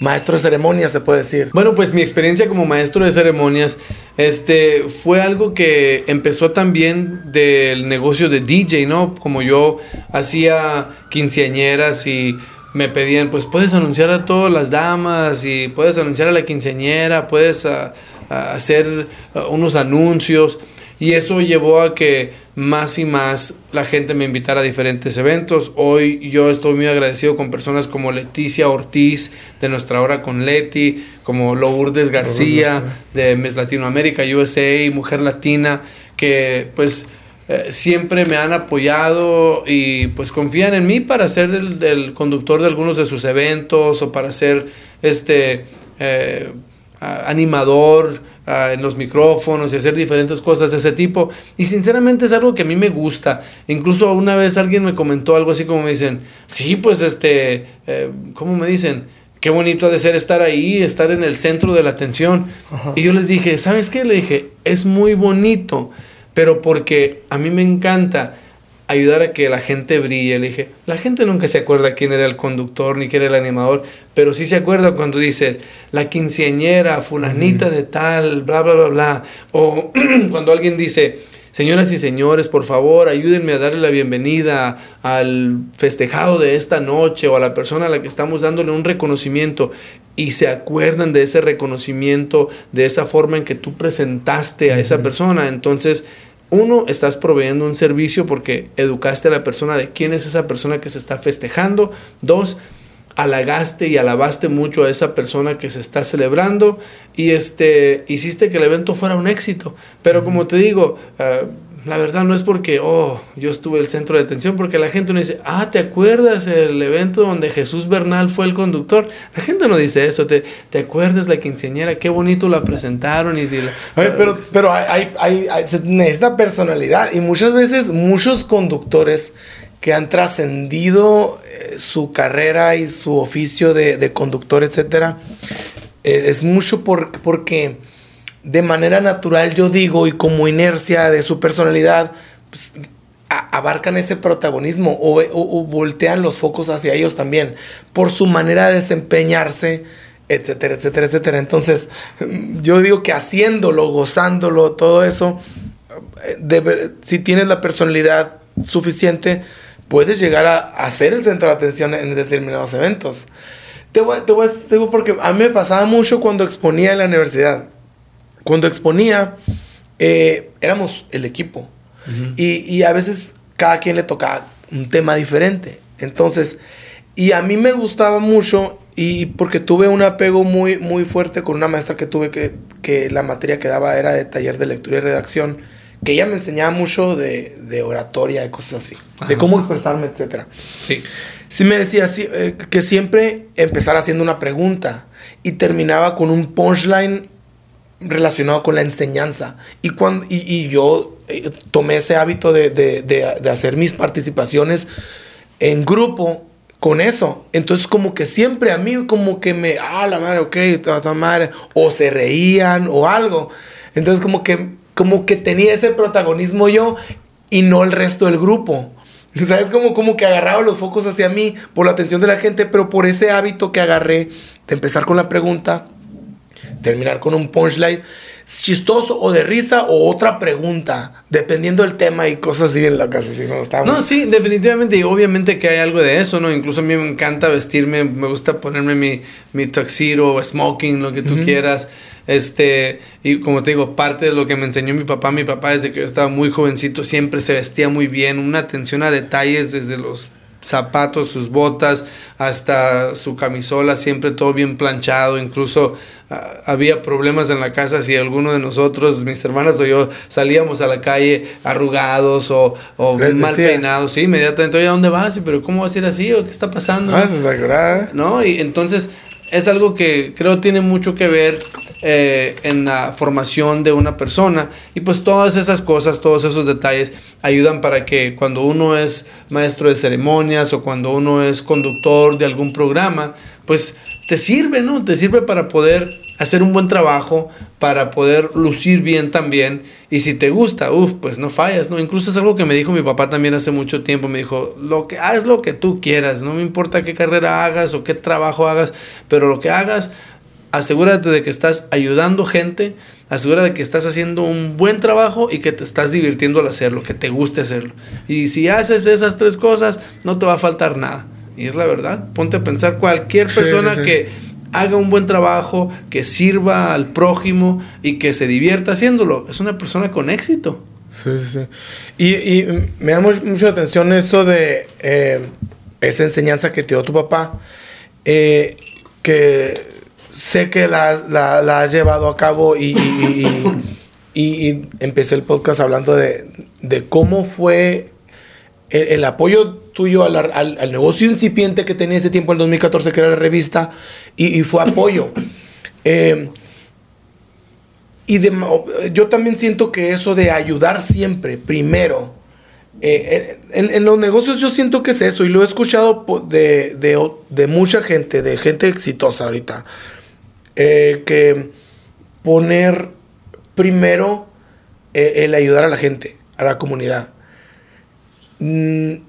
maestro de ceremonias, se puede decir. Bueno, pues mi experiencia como maestro de ceremonias este, fue algo que empezó también del negocio de DJ, ¿no? Como yo hacía quinceañeras y me pedían, pues puedes anunciar a todas las damas y puedes anunciar a la quinceañera, puedes ah, ah, hacer ah, unos anuncios. Y eso llevó a que más y más la gente me invitara a diferentes eventos. Hoy yo estoy muy agradecido con personas como Leticia Ortiz de Nuestra Hora con Leti, como Lourdes García de Mes Latinoamérica, USA, Mujer Latina, que pues eh, siempre me han apoyado y pues confían en mí para ser el, conductor de algunos de sus eventos o para ser este eh, animador en los micrófonos y hacer diferentes cosas de ese tipo. Y sinceramente es algo que a mí me gusta. Incluso una vez alguien me comentó algo así como me dicen, sí, pues este, eh, ¿cómo me dicen? Qué bonito ha de ser estar ahí, estar en el centro de la atención. Y yo les dije, ¿sabes qué? Le dije, es muy bonito, pero porque a mí me encanta ayudar a que la gente brille. Le dije, la gente nunca se acuerda quién era el conductor ni quién era el animador, pero sí se acuerda cuando dices, la quinceañera, fulanita de tal, bla, bla, bla, bla. O *clears throat* cuando alguien dice, señoras y señores, por favor, ayúdenme a darle la bienvenida al festejado de esta noche o a la persona a la que estamos dándole un reconocimiento y se acuerdan de ese reconocimiento, de esa forma en que tú presentaste a esa persona. Entonces, uno, estás proveyendo un servicio porque educaste a la persona de quién es esa persona que se está festejando. Dos, halagaste y alabaste mucho a esa persona que se está celebrando y este hiciste que el evento fuera un éxito. Pero como te digo, uh, la verdad no es porque, oh, yo estuve el centro de atención, porque la gente no dice, ah, ¿te acuerdas el evento donde Jesús Bernal fue el conductor? La gente no dice eso, ¿te, te acuerdas la quinceañera? Qué bonito la presentaron y... La, pero pero hay, hay, hay, se necesita personalidad y muchas veces muchos conductores que han trascendido eh, su carrera y su oficio de, de conductor, etcétera, eh, es mucho por, porque de manera natural, yo digo, y como inercia de su personalidad, pues, abarcan ese protagonismo o, voltean los focos hacia ellos también, por su manera de desempeñarse, etcétera, etcétera, etcétera. Entonces, yo digo que haciéndolo, gozándolo, todo eso, eh, si tienes la personalidad suficiente, puedes llegar a, a ser el centro de atención en determinados eventos. Te voy, te voy a digo porque a mí me pasaba mucho cuando exponía en la universidad. Cuando exponía, eh, éramos el equipo. y, y a veces cada quien le tocaba un tema diferente. Entonces, y a mí me gustaba mucho y porque tuve un apego muy, muy fuerte con una maestra que tuve que, que la materia que daba era de taller de lectura y redacción, que ella me enseñaba mucho de, de oratoria, de cosas así, de cómo expresarme, etcétera. Sí. Sí me decía sí, eh, que siempre empezara haciendo una pregunta y terminaba con un punchline relacionado con la enseñanza. Y, cuando, y, yo eh, tomé ese hábito de, de, de, hacer mis participaciones en grupo con eso. Entonces como que siempre a mí como que me, ah, la madre, ok, ta madre, o se reían o algo. Entonces como que, como que tenía ese protagonismo yo y no el resto del grupo. *laughs* ¿Sabes? Como, como que agarraba los focos hacia mí por la atención de la gente, pero por ese hábito que agarré de empezar con la pregunta, terminar con un punchline chistoso o de risa o otra pregunta, dependiendo del tema y cosas así en la casa. ¿sí? No, Está No, sí, definitivamente. Y obviamente que hay algo de eso, ¿no? Incluso a mí me encanta vestirme, me gusta ponerme mi, mi tuxedo, smoking, lo que tú quieras. Este, y como te digo, parte de lo que me enseñó mi papá, mi papá desde que yo estaba muy jovencito siempre se vestía muy bien, una atención a detalles desde los zapatos, sus botas, hasta su camisola, siempre todo bien planchado, incluso ah, había problemas en la casa si alguno de nosotros, mis hermanas o yo, salíamos a la calle arrugados o, o mal peinados, sí, inmediatamente, oye, ¿a dónde vas? Pero ¿cómo vas a ir así? ¿O qué está pasando? Está grave. ¿no? Y entonces es algo que creo tiene mucho que ver eh, en la formación de una persona y pues todas esas cosas, todos esos detalles ayudan para que cuando uno es maestro de ceremonias o cuando uno es conductor de algún programa, pues te sirve, ¿no? Te sirve para poder hacer un buen trabajo, para poder lucir bien también. Y si te gusta, uff, pues no fallas, ¿no? Incluso es algo que me dijo mi papá también hace mucho tiempo. Me dijo, lo que, haz lo que tú quieras, no me importa qué carrera hagas o qué trabajo hagas, pero lo que hagas, asegúrate de que estás ayudando gente, asegúrate de que estás haciendo un buen trabajo y que te estás divirtiendo al hacerlo, que te guste hacerlo. Y si haces esas tres cosas, no te va a faltar nada. Y es la verdad. Ponte a pensar cualquier Sí, persona sí, sí. que haga un buen trabajo, que sirva al prójimo y que se divierta haciéndolo. Es una persona con éxito. Sí, sí, sí. Y, y me da much- mucha atención eso de eh, esa enseñanza que te dio tu papá, eh, que sé que la, la- la has llevado a cabo y- y- y empecé el podcast hablando de, de cómo fue el, el apoyo tuyo al, al- al negocio incipiente que tenía ese tiempo, en 2014, que era la revista, y, y fue apoyo. *laughs* Eh, y de- yo también siento que eso de ayudar siempre, primero, eh, en, en los negocios yo siento que es eso, y lo he escuchado de, de de mucha gente, de gente exitosa ahorita, eh, que poner primero eh, el ayudar a la gente, a la comunidad. Mm,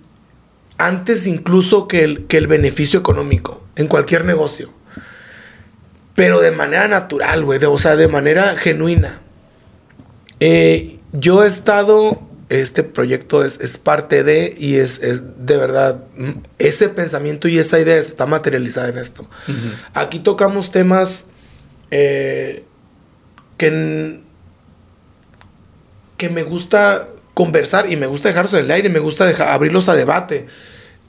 antes incluso que el, que el beneficio económico en cualquier negocio. Pero de manera natural, güey. O sea, de manera genuina. Eh, yo he estado. Este proyecto es, es parte de. Y es, es de verdad. mm, Ese pensamiento y esa idea está materializada en esto. Aquí tocamos temas. eh, que. que me gusta conversar y me gusta dejarlos en el aire, me gusta dejar, abrirlos a debate.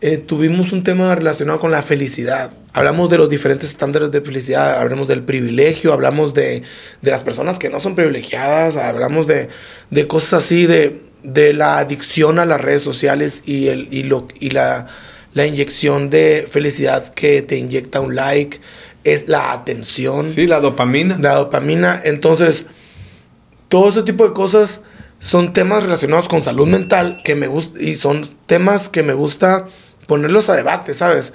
Eh, tuvimos un tema relacionado con la felicidad. Hablamos de los diferentes estándares de felicidad, hablamos del privilegio, hablamos de, de las personas que no son privilegiadas, hablamos de, de cosas así, de, de la adicción a las redes sociales y, el, y, lo, y la, la inyección de felicidad que te inyecta un like, es la atención Sí, la dopamina. la dopamina. Entonces, todo ese tipo de cosas son temas relacionados con salud mental que me gusta y son temas que me gusta ponerlos a debate, ¿sabes?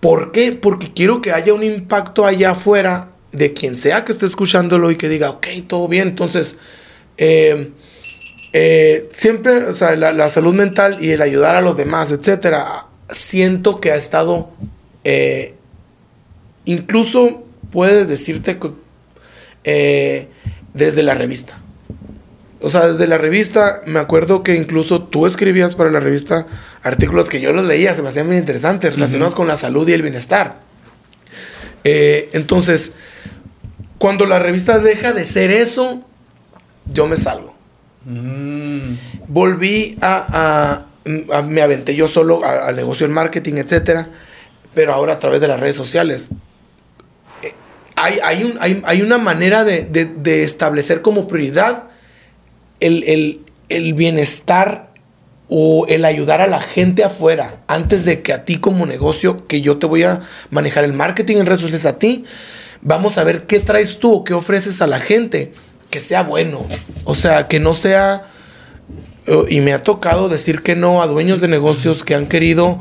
¿Por qué? Porque quiero que haya un impacto allá afuera de quien sea que esté escuchándolo y que diga, ok, todo bien. Entonces, eh, eh, siempre, o sea, la, salud mental y el ayudar a los demás, etcétera, siento que ha estado, eh, incluso puede decirte que, desde la revista. O sea, desde la revista, me acuerdo que incluso tú escribías para la revista artículos que yo los leía, se me hacían muy interesantes, relacionados con la salud y el bienestar. Eh, entonces, cuando la revista deja de ser eso, yo me salgo. Mm. Volví a, Me aventé yo solo al negocio del marketing, etcétera, pero ahora a través de las redes sociales. Eh, hay, hay, hay, una manera de, de establecer como prioridad el, bienestar o el ayudar a la gente afuera antes de que a ti como negocio, que yo te voy a manejar el marketing en redes sociales a ti, vamos a ver qué traes tú qué ofreces a la gente que sea bueno. O sea, que no sea... Y me ha tocado decir que no a dueños de negocios que han querido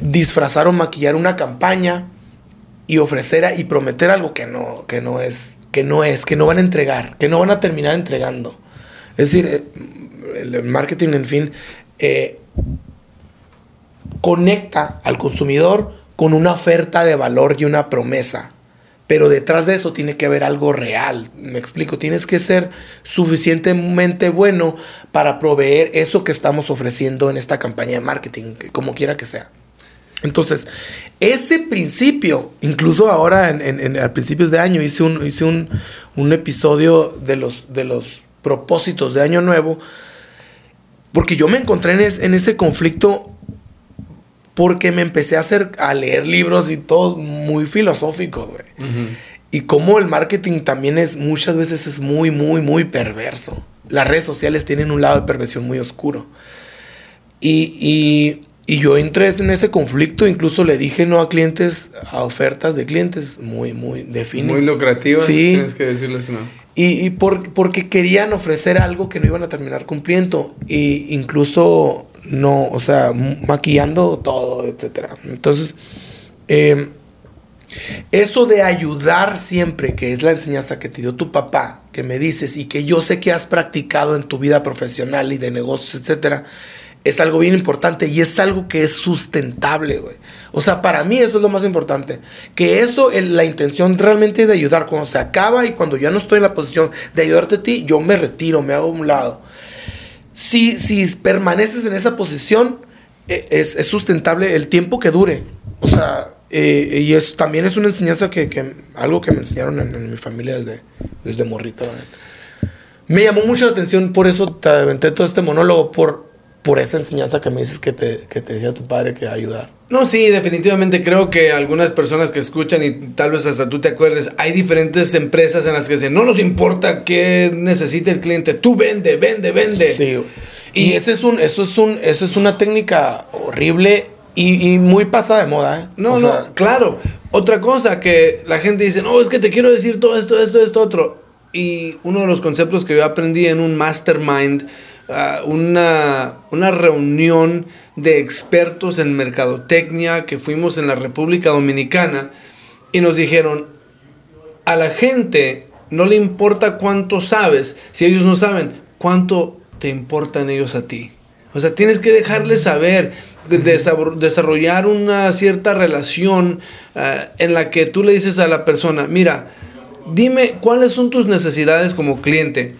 disfrazar o maquillar una campaña y ofrecer y prometer algo que no, que no es que no es, que no van a entregar, que no van a terminar entregando. Es decir, eh, el marketing, en fin, eh, conecta al consumidor con una oferta de valor y una promesa. Pero detrás de eso tiene que haber algo real. Me explico, tienes que ser suficientemente bueno para proveer eso que estamos ofreciendo en esta campaña de marketing, como quiera que sea. Entonces, ese principio, incluso ahora en, a principios de año hice un, hice un, episodio de los, de los propósitos de Año Nuevo, porque yo me encontré en, en ese conflicto porque me empecé a, hacer, a leer libros y todo muy filosófico, güey. Y como el marketing también es, muchas veces es muy, muy, muy perverso. Las redes sociales tienen un lado de perversión muy oscuro. y y yo entré en ese conflicto, incluso le dije no a clientes, a ofertas de clientes muy, muy definidas. Muy lucrativas, sí. tienes que decirles no. Y, y por, porque querían ofrecer algo que no iban a terminar cumpliendo. Y incluso no, o sea, maquillando todo, etc. Entonces, em, eso de ayudar siempre, que es la enseñanza que te dio tu papá, que me dices y que yo sé que has practicado en tu vida profesional y de negocios, etcétera es algo bien importante y es algo que es sustentable, güey. O sea, para mí eso es lo más importante. Que eso, la intención realmente de ayudar, cuando se acaba y cuando ya no estoy en la posición de ayudarte a ti, yo me retiro, me hago a un lado. Si, si permaneces en esa posición, e, es, sustentable el tiempo que dure. O sea, eh, y es, también es una enseñanza que, algo que me enseñaron en, mi familia desde, desde morrito. Me llamó mucho la atención, por eso te aventé todo este monólogo, por, por esa enseñanza que me dices que te, que te decía tu padre que ayudar. No, sí, definitivamente creo que algunas personas que escuchan y tal vez hasta tú te acuerdes, hay diferentes empresas en las que dicen, no nos importa qué necesite el cliente, tú vende, vende, vende. Sí. Y, ese es un, eso es un, esa es una técnica horrible y, muy pasada de moda. ¿eh? No, no, claro. Otra cosa que la gente dice, no, es que te quiero decir todo esto, esto, esto, otro. Y uno de los conceptos que yo aprendí en un mastermind una, una reunión de expertos en mercadotecnia que fuimos en la República Dominicana y nos dijeron, a la gente no le importa cuánto sabes, si ellos no saben, cuánto te importan ellos a ti. O sea, tienes que dejarles saber, desarrollar una cierta relación ah, en la que tú le dices a la persona, mira, dime cuáles son tus necesidades como cliente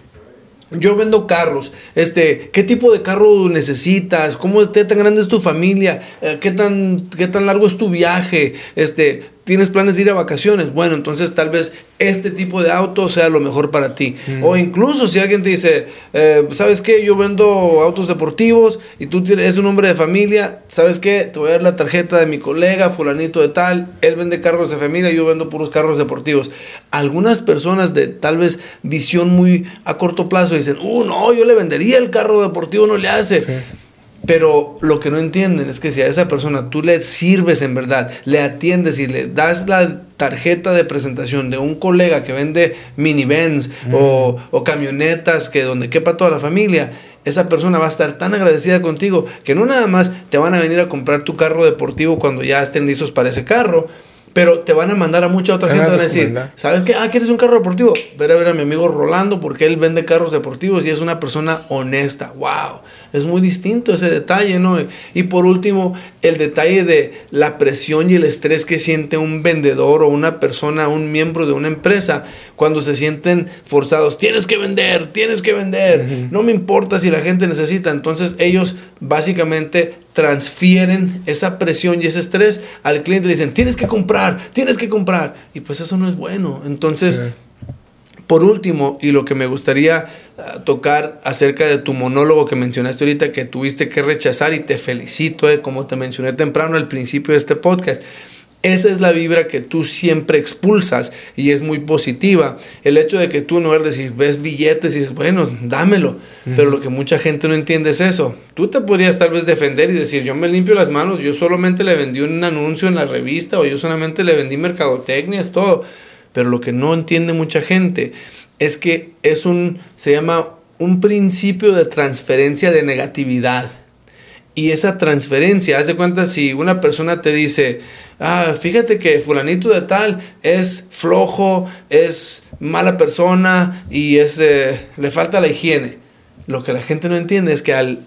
yo vendo carros. Este, ¿qué tipo de carro necesitas? ¿Cómo tan grande es tu familia? Eh, ¿Qué tan, qué tan largo es tu viaje? Este, tienes planes de ir a vacaciones, bueno, entonces tal vez este tipo de auto sea lo mejor para ti. O incluso si alguien te dice, eh, ¿sabes qué? Yo vendo autos deportivos y tú eres un hombre de familia, ¿sabes qué? Te voy a dar la tarjeta de mi colega, fulanito de tal, él vende carros de familia, yo vendo puros carros deportivos. Algunas personas de tal vez visión muy a corto plazo dicen, uh, no, yo le vendería el carro deportivo, no le hace. Pero lo que no entienden es que si a esa persona tú le sirves en verdad, le atiendes y le das la tarjeta de presentación de un colega que vende minivans o, o, camionetas que donde quepa toda la familia, esa persona va a estar tan agradecida contigo que no nada más te van a venir a comprar tu carro deportivo cuando ya estén listos para ese carro, pero te van a mandar a mucha otra gente. Van a decir. ¿sabes qué? Ah, ¿quieres un carro deportivo? Ver a ver a mi amigo Rolando porque él vende carros deportivos y es una persona honesta. ¡Wow! Es muy distinto ese detalle, ¿no? Y por último, el detalle de la presión y el estrés que siente un vendedor o una persona, un miembro de una empresa, cuando se sienten forzados. Tienes que vender, tienes que vender. No me importa si la gente necesita. Entonces ellos básicamente transfieren esa presión y ese estrés al cliente. Le dicen, tienes que comprar, tienes que comprar. Y pues eso no es bueno. Entonces... Sí. Por último, y lo que me gustaría ah, tocar acerca de tu monólogo que mencionaste ahorita, que tuviste que rechazar y te felicito, eh, como te mencioné temprano al principio de este podcast. Esa es la vibra que tú siempre expulsas y es muy positiva. El hecho de que tú no eres decir, ves billetes y dices, bueno, dámelo. Pero lo que mucha gente no entiende es eso. Tú te podrías tal vez defender y decir, yo me limpio las manos, yo solamente le vendí un anuncio en la revista o yo solamente le vendí mercadotecnia, es todo. Pero lo que no entiende mucha gente es que es un, se llama un principio de transferencia de negatividad. Y esa transferencia, haz de cuenta si una persona te dice, ah, fíjate que fulanito de tal es flojo, es mala persona y es, eh, le falta la higiene. Lo que la gente no entiende es que al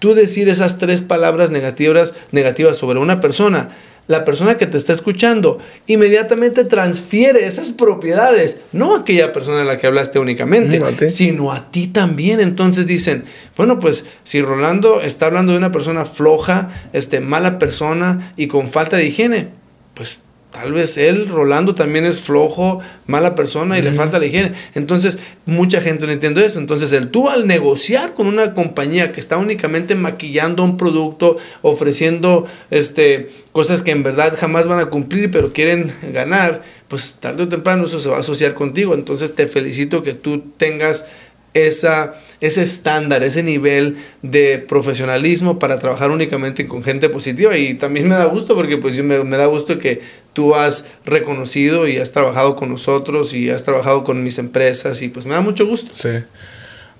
tú decir esas tres palabras negativas, negativas sobre una persona, la persona que te está escuchando inmediatamente transfiere esas propiedades, no a aquella persona de la que hablaste únicamente, No a ti. sino a ti también. Entonces dicen, bueno, pues si Rolando está hablando de una persona floja, este, mala persona y con falta de higiene, pues tal vez él, Rolando, también es flojo, mala persona y le falta la higiene. Entonces, mucha gente no entiende eso. Entonces, el tú al negociar con una compañía que está únicamente maquillando un producto, ofreciendo este, cosas que en verdad jamás van a cumplir, pero quieren ganar, pues tarde o temprano eso se va a asociar contigo. Entonces, te felicito que tú tengas esa, ese estándar, ese nivel de profesionalismo para trabajar únicamente con gente positiva. Y también me da gusto porque pues me, me da gusto que tú has reconocido y has trabajado con nosotros y has trabajado con mis empresas y pues me da mucho gusto. Sí.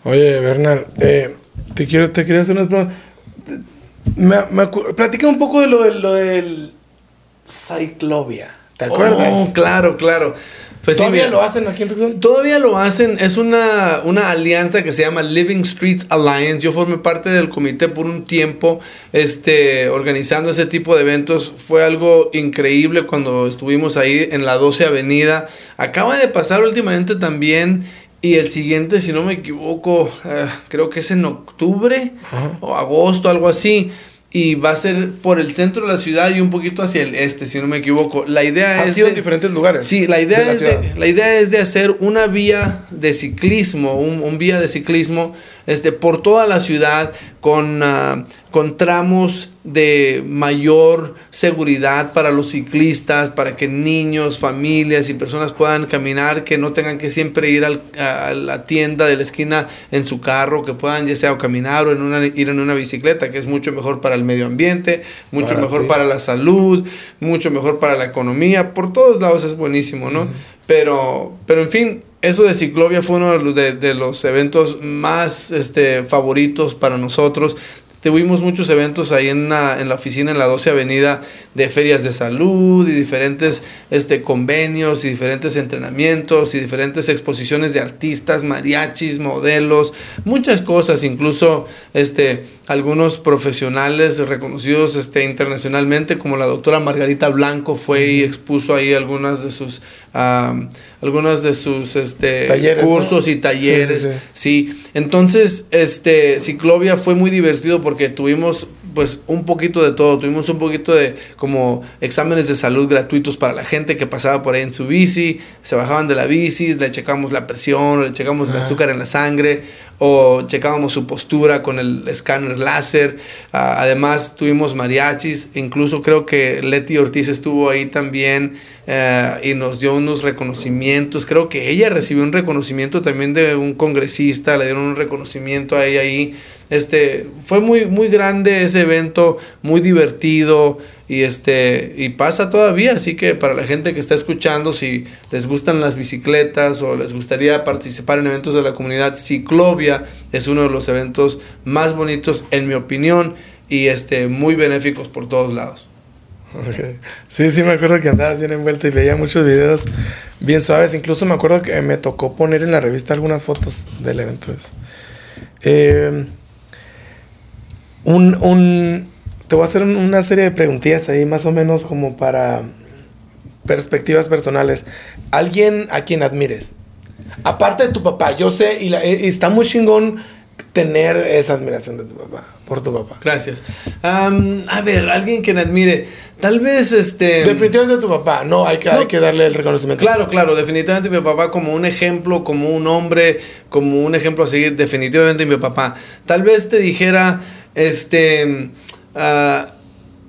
Oye, Bernal, eh, te quiero, te quería hacer unas preguntas. Me, platica un poco de lo, de, lo del Cyclovia. ¿Te acuerdas? Oh, claro, claro. Pues ¿Todavía lo hacen aquí en Tucson? Todavía lo hacen, es una, una alianza que se llama Living Streets Alliance. Yo formé parte del comité por un tiempo este, organizando ese tipo de eventos. Fue algo increíble cuando estuvimos ahí en la 12 Avenida. Acaba de pasar últimamente también y el siguiente, si no me equivoco, eh, creo que es en octubre Ajá. o agosto, algo así. Y va a ser por el centro de la ciudad y un poquito hacia el este, si no me equivoco. La idea Ha es... sido de- en diferentes lugares. Sí, la idea, de la es ciudad. de, la idea es de hacer una vía de ciclismo, un, un vía de ciclismo este, por toda la ciudad con, ah, con tramos de mayor seguridad para los ciclistas, para que niños, familias y personas puedan caminar, que no tengan que siempre ir al- a la tienda de la esquina en su carro, que puedan ya sea o caminar o en una, ir en una bicicleta, que es mucho mejor para el medio ambiente, mucho Para mejor ti. para la salud, mucho mejor para la economía, por todos lados es buenísimo, ¿no? Pero, pero en fin, eso de Ciclovia fue uno de los, de- de los eventos más este, favoritos para nosotros. Tuvimos muchos eventos ahí en la, en la oficina en la 12 Avenida de ferias de salud y diferentes este, convenios y diferentes entrenamientos y diferentes exposiciones de artistas, mariachis, modelos, muchas cosas, incluso este, algunos profesionales reconocidos este, internacionalmente, como la doctora Margarita Blanco fue y expuso ahí algunas de sus, algunas de sus este, Talleres, ¿no? cursos y Sí, talleres. sí, sí. Sí, entonces, este, Ciclovia fue muy divertido porque tuvimos, pues, un poquito de todo. Tuvimos un poquito de, como, exámenes de salud gratuitos para la gente que pasaba por ahí en su bici. Se bajaban de la bici, le checamos la presión, le checamos el azúcar en la sangre, o checábamos su postura con el escáner láser. Ah, además, tuvimos mariachis. Incluso creo que Leti Ortiz estuvo ahí también eh, y nos dio unos reconocimientos. Creo que ella recibió un reconocimiento también de un congresista, le dieron un reconocimiento a ella ahí. Este, fue muy, muy grande ese evento, muy divertido y este, y pasa todavía, así que para la gente que está escuchando, si les gustan las bicicletas o les gustaría participar en eventos de la comunidad, Ciclovia es uno de los eventos más bonitos en mi opinión y este, muy benéficos por todos lados. Sí, sí, me acuerdo que andabas bien envuelta y veía muchos videos bien suaves. Incluso me acuerdo que me tocó poner en la revista algunas fotos del evento. Eh, un, un, te voy a hacer una serie de preguntillas ahí, más o menos como para perspectivas personales. Alguien a quien admires. Aparte de tu papá, yo sé, y, la, y está muy chingón tener esa admiración de tu papá, por tu papá. Gracias. a ver, alguien que me admire. Tal vez este. Definitivamente tu papá, no, hay que, hay que darle el reconocimiento. Claro, claro, definitivamente mi papá como un ejemplo, como un hombre, como un ejemplo a seguir, definitivamente mi papá. Tal vez te dijera, este. Uh,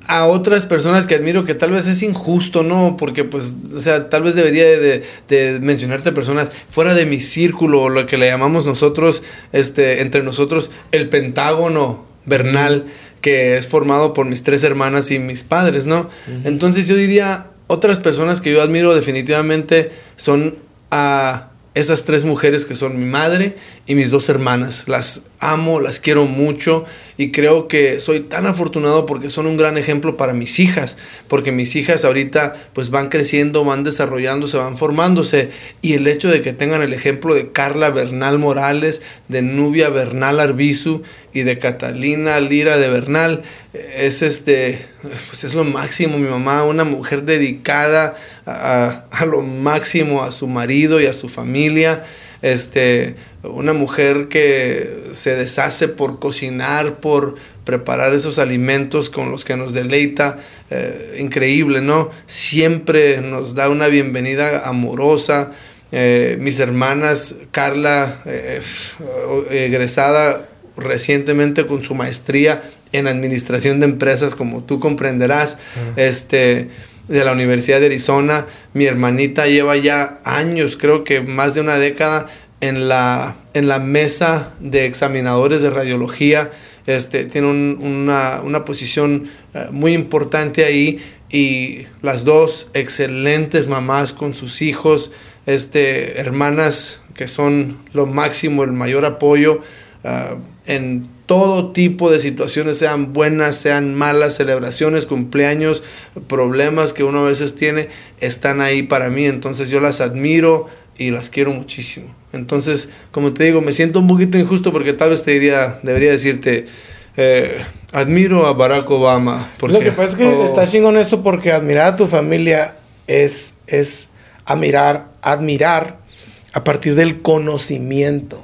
a otras personas que admiro que tal vez es injusto, ¿no? Porque pues, o sea, tal vez debería de, de, mencionarte personas fuera de mi círculo, lo que le llamamos nosotros, este, entre nosotros, el pentágono vernal, que es formado por mis tres hermanas y mis padres, ¿no? Entonces yo diría, otras personas que yo admiro definitivamente son a esas tres mujeres que son mi madre y mis dos hermanas. Las amo, las quiero mucho y creo que soy tan afortunado porque son un gran ejemplo para mis hijas, porque mis hijas ahorita pues van creciendo, van desarrollándose, van formándose y el hecho de que tengan el ejemplo de Carla Bernal Morales, de Nubia Bernal Arbizu y de Catalina Lira de Bernal es este pues es lo máximo mi mamá, una mujer dedicada a, a lo máximo a su marido y a su familia este, una mujer que se deshace por cocinar, por preparar esos alimentos con los que nos deleita, eh, increíble, ¿no? Siempre nos da una bienvenida amorosa. Eh, mis hermanas, Carla, eh, egresada recientemente con su maestría en administración de empresas, como tú comprenderás, este de la Universidad de Arizona. Mi hermanita lleva ya años, creo que más de una década, en la, en la mesa de examinadores de radiología. Este, tiene una, una, posición eh, muy importante ahí y las dos excelentes mamás con sus hijos, este, hermanas que son lo máximo, el mayor apoyo uh, en todo tipo de situaciones, sean buenas, sean malas, celebraciones, cumpleaños, problemas que uno a veces tiene, están ahí para mí. Entonces yo las admiro y las quiero muchísimo. Entonces, como te digo, me siento un poquito injusto porque tal vez te diría, debería decirte, eh, admiro a Barack Obama. Porque, Lo que pasa es que oh, está chingón esto porque admirar a tu familia es, es admirar, admirar a partir del conocimiento.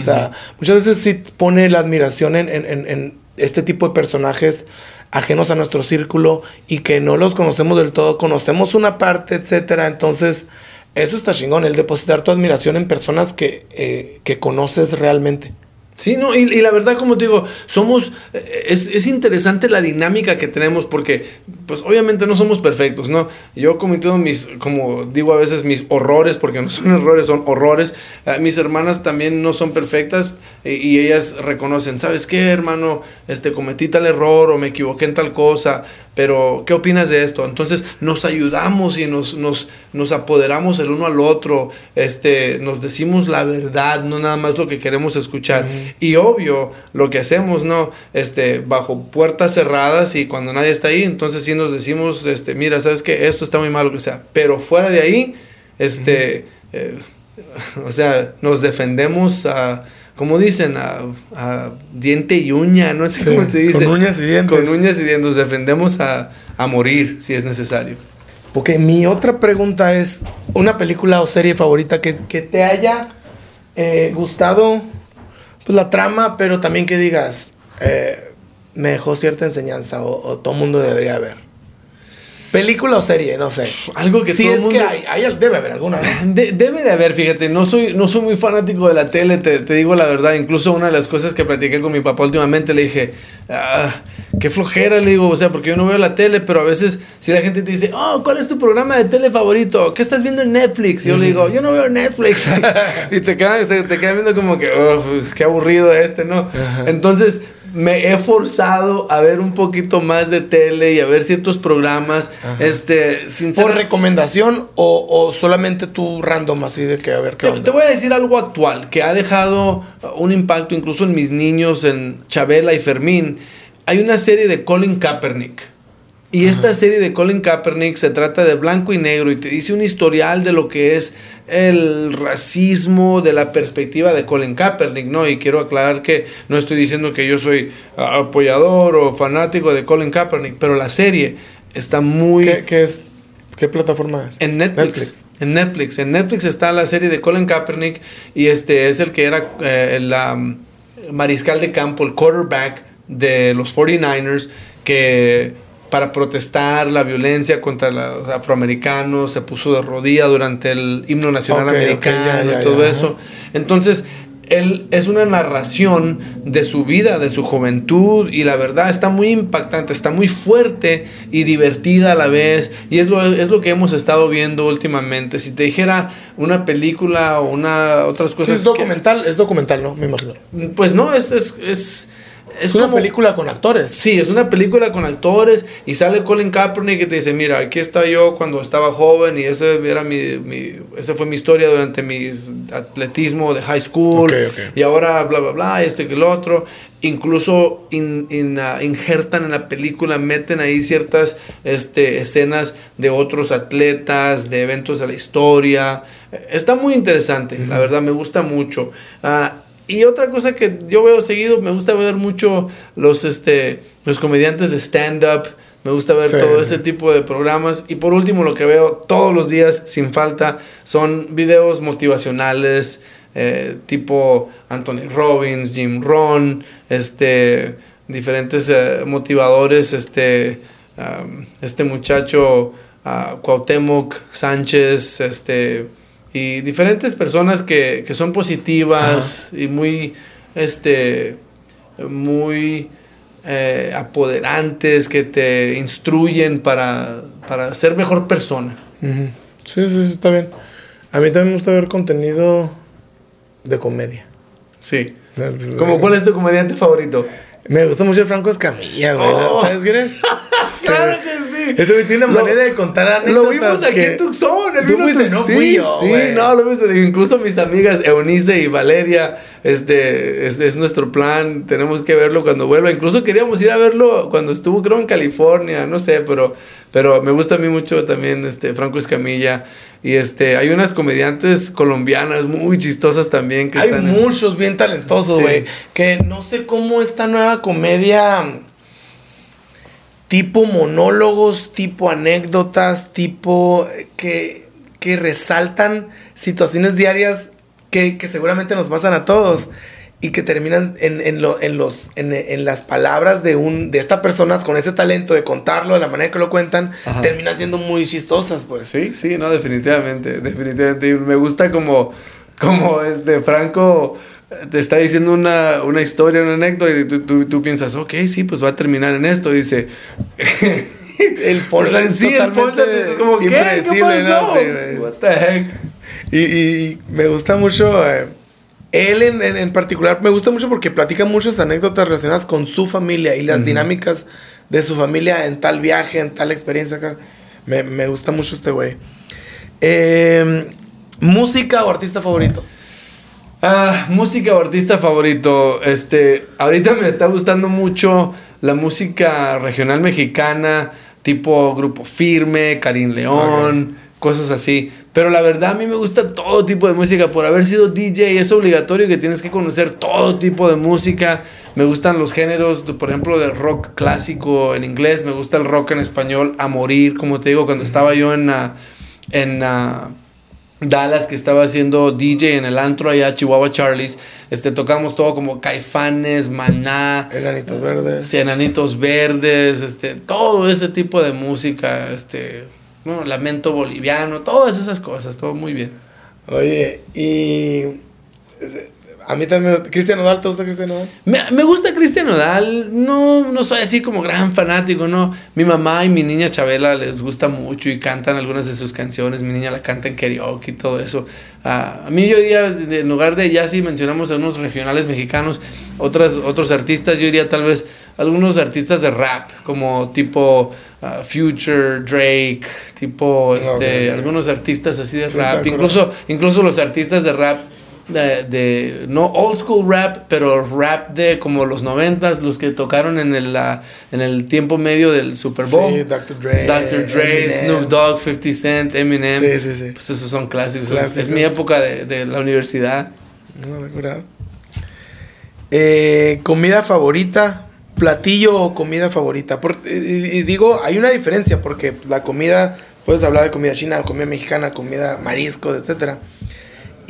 O sea, muchas veces sí pone la admiración en, este tipo de personajes ajenos a nuestro círculo y que no los conocemos del todo, conocemos una parte, etcétera. Entonces, eso está chingón, el depositar tu admiración en personas que, eh, que conoces realmente. Sí, no, y, la verdad, como te digo, somos, eh, es, interesante la dinámica que tenemos porque, pues obviamente no somos perfectos, ¿no? Yo cometido mis, como digo a veces, mis horrores, porque no son *laughs* errores, son horrores. Eh, mis hermanas también no son perfectas y, y, ellas reconocen, ¿sabes qué, hermano? Este, cometí tal error o me equivoqué en tal cosa, pero ¿qué opinas de esto? Entonces nos ayudamos y nos, nos, nos apoderamos el uno al otro, este, nos decimos la verdad, no nada más lo que queremos escuchar. Y obvio, lo que hacemos, ¿no? Este, bajo puertas cerradas y cuando nadie está ahí, entonces sí nos decimos, este, mira, sabes que esto está muy mal, lo que sea. Pero fuera de ahí, este, eh, *laughs* o sea, nos defendemos a como dicen, a, diente y uña, no sé *laughs* cómo se dice. Con uñas y dientes. Con uñas y dientes. Nos defendemos a, morir si es necesario. Ok, mi otra pregunta es, ¿una película o serie favorita que, te haya eh, gustado pues, la trama, pero también que digas, eh, me dejó cierta enseñanza o, o todo mundo debería ver? ¿Película o serie? No sé. Algo que sí, es que hay, debe haber alguna. *laughs* debe de haber, fíjate. No soy, no soy muy fanático de la tele, te, digo la verdad. Incluso una de las cosas que platiqué con mi papá últimamente le dije, ah, qué flojera, le digo, o sea, porque yo no veo la tele, pero a veces si la gente te dice, oh, ¿cuál es tu programa de tele favorito? ¿Qué estás viendo en Netflix? yo le digo, yo no veo Netflix. *laughs* *laughs* y te quedan, te quedan viendo como que, oh, pues, qué aburrido este, ¿no? Entonces me he forzado a ver un poquito más de tele y a ver ciertos programas. Este, ¿Por recomendación o, solamente tú random así de que a ver qué te, te voy a decir algo actual que ha dejado un impacto incluso en mis niños, en Chabela y Fermín. Hay una serie de Colin Kaepernick. Y esta serie de Colin Kaepernick se trata de blanco y negro y te dice un historial de lo que es el racismo de la perspectiva de Colin Kaepernick, ¿no? Y quiero aclarar que no estoy diciendo que yo soy apoyador o fanático de Colin Kaepernick, pero la serie está muy... ¿Qué, es? ¿Qué plataforma es? En Netflix, En Netflix. En Netflix está la serie de Colin Kaepernick y este es el que era eh, el mariscal de campo, el quarterback de los 49ers, que para protestar la violencia contra los afroamericanos, se puso de rodilla durante el himno nacional americano y todo eso. Entonces, él es una narración de su vida, de su juventud, y la verdad está muy impactante, está muy fuerte y divertida a la vez, y es lo, es lo que hemos estado viendo últimamente. Si te dijera una película o una otras cosas... es documental, es documental, ¿no? Me imagino. Pues no, es, es, es es, una película con actores. Sí, es una película con actores y sale Colin Kaepernick y te dice, mira, aquí está yo cuando estaba joven y ese era mi, mi esa fue mi historia durante mi atletismo de high school y ahora bla, bla, bla, esto y que lo otro. Incluso ah, injertan en la película, meten ahí ciertas este, escenas de otros atletas, de eventos de la historia. Está muy interesante, la verdad, me gusta mucho. Uh, y otra cosa que yo veo seguido, me gusta ver mucho los, este, los comediantes de stand-up. Me gusta ver todo ese tipo de programas. Y por último, lo que veo todos los días, sin falta, son videos motivacionales, eh, tipo Anthony Robbins, Jim Ron, este, diferentes eh, motivadores, este, este muchacho uh, Cuauhtémoc Sánchez, este, y diferentes personas que, son positivas y muy, este, muy eh, apoderantes, que te instruyen para, para ser mejor persona. Sí, sí, sí, está bien. A mí también me gusta ver contenido de comedia. Sí. ¿Cómo cuál es tu comediante favorito? Me gusta mucho el Franco Escamilla, güey. Oh. ¿Sabes quién es? *laughs* claro que sí. Eso tiene una manera de contar anécdotas. Lo vimos aquí en Tucson. Tú fuiste, no fui yo, Sí, no, lo vimos. Incluso mis amigas Eunice y Valeria, este, es, es, nuestro plan. Tenemos que verlo cuando vuelva. Incluso queríamos ir a verlo cuando estuvo, creo, en California. No sé, pero, pero me gusta a mí mucho también este, Franco Escamilla. Y este, hay unas comediantes colombianas muy chistosas también que hay muchos bien talentosos, güey. Que no sé cómo esta nueva comedia tipo monólogos, tipo anécdotas, tipo eh, que, que resaltan situaciones diarias que, seguramente nos pasan a todos y que terminan en, en, en los, en, las palabras de, un, de estas personas con ese talento de contarlo, de la manera que lo cuentan, terminan siendo muy chistosas, pues. Sí, sí, no, definitivamente, definitivamente. Y me gusta como, como este Franco te está diciendo una, una historia, una anécdota, y tú, tú, piensas, ok, sí, pues va a terminar en esto. dice. *laughs* el punchline sí, el punchline es como que ¿Qué pasó? What the heck? Y, y, me gusta mucho. Eh, él en, en, particular me gusta mucho porque platica muchas anécdotas relacionadas con su familia y las dinámicas de su familia en tal viaje, en tal experiencia acá. Me, me gusta mucho este güey. Eh, ¿Música o artista favorito? Ah, música o artista favorito. Este, ahorita me está gustando mucho la música regional mexicana, tipo Grupo Firme, Karim León, cosas así. Pero la verdad a mí me gusta todo tipo de música. Por haber sido DJ es obligatorio que tienes que conocer todo tipo de música. Me gustan los géneros, por ejemplo, de rock clásico en inglés. Me gusta el rock en español a morir. Como te digo, cuando estaba yo en... en Dallas que estaba haciendo DJ en el antro allá Chihuahua Charlies, este tocamos todo como Caifanes, Maná, Enanitos Verdes, Enanitos Verdes, este todo ese tipo de música, este, bueno, lamento boliviano, todas esas cosas, todo muy bien. Oye, y a mí también. ¿Cristian Nodal? ¿Te gusta Cristian Nodal? Me, gusta Cristian Nodal. No, no soy así como gran fanático, no. Mi mamá y mi niña Chabela les gusta mucho y cantan algunas de sus canciones. Mi niña la canta en karaoke y todo eso. a mí yo diría, en lugar de ya si mencionamos a unos regionales mexicanos, otras, otros artistas, yo diría tal vez algunos artistas de rap, como tipo uh, Future, Drake, tipo este, algunos artistas así de rap. Incluso, incluso los artistas de rap de, de- no old school rap, pero rap de como los noventas, los que tocaron en el, la- en el tiempo medio del Super Bowl. Sí, Dr. Dre. Dr. Dre, Eminem. Snoop Dogg, 50 Cent, Eminem. Sí, sí, sí. Pues esos son clásicos. Es- mi época de, de la universidad. No, recuerdo. Eh, comida favorita, platillo o comida favorita. Por- y, y digo, hay una diferencia porque la comida, puedes hablar de comida china, comida mexicana, comida marisco, etcétera.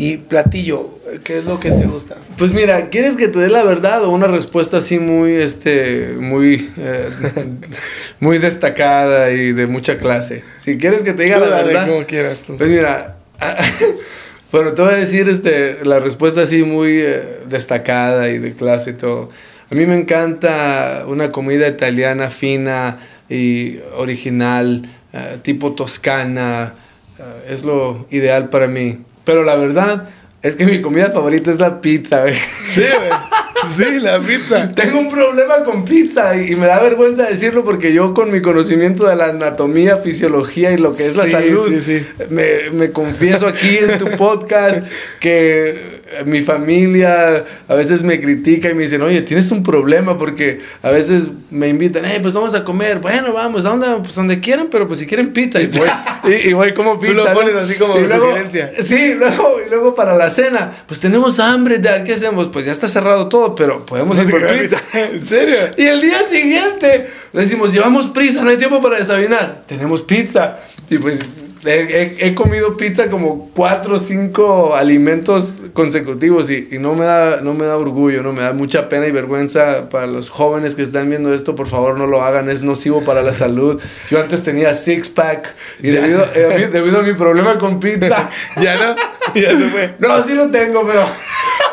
Y platillo, ¿qué es lo que te gusta? Pues mira, ¿quieres que te dé la verdad o una respuesta así muy, este, muy, eh, *laughs* muy destacada y de mucha clase? Si quieres que te diga Tú la verdad, como quieras tú. pues mira, *laughs* bueno, te voy a decir, este, la respuesta así muy eh, destacada y de clase y todo. A mí me encanta una comida italiana fina y original, eh, tipo toscana, es lo ideal para mí. Pero la verdad es que mi comida favorita es la pizza, güey. Sí, güey. Sí, la pizza. Tengo un problema con pizza y, y me da vergüenza decirlo porque yo con mi conocimiento de la anatomía, fisiología y lo que es la salud, sí, sí. Me, me confieso aquí en tu podcast que mi familia a veces me critica y me dicen, oye, tienes un problema porque a veces me invitan, hey, pues vamos a comer, bueno, vamos. Pues donde quieran, pero pues si quieren pizza y voy, *laughs* y, y voy como Tú pizza. lo ¿no? pones así como Y luego- sugerencia. Sí, luego, y luego para la cena, pues tenemos hambre, Dad, ¿qué hacemos? Pues ya está cerrado todo, pero podemos ir por pizza. *laughs* ¿En serio? Y el día siguiente decimos, llevamos prisa, no hay tiempo para desayunar. Tenemos pizza. Y pues he, he- he comido pizza como cuatro o cinco alimentos consecutivos y, y no, me da, no me da orgullo, no me da mucha pena y vergüenza para los jóvenes que están viendo esto. Por favor, no lo hagan, es nocivo para la salud. Yo antes tenía six pack y debido, eh, debido a mi problema con pizza. *laughs* Ya no, ya se fue. No, sí lo tengo, pero...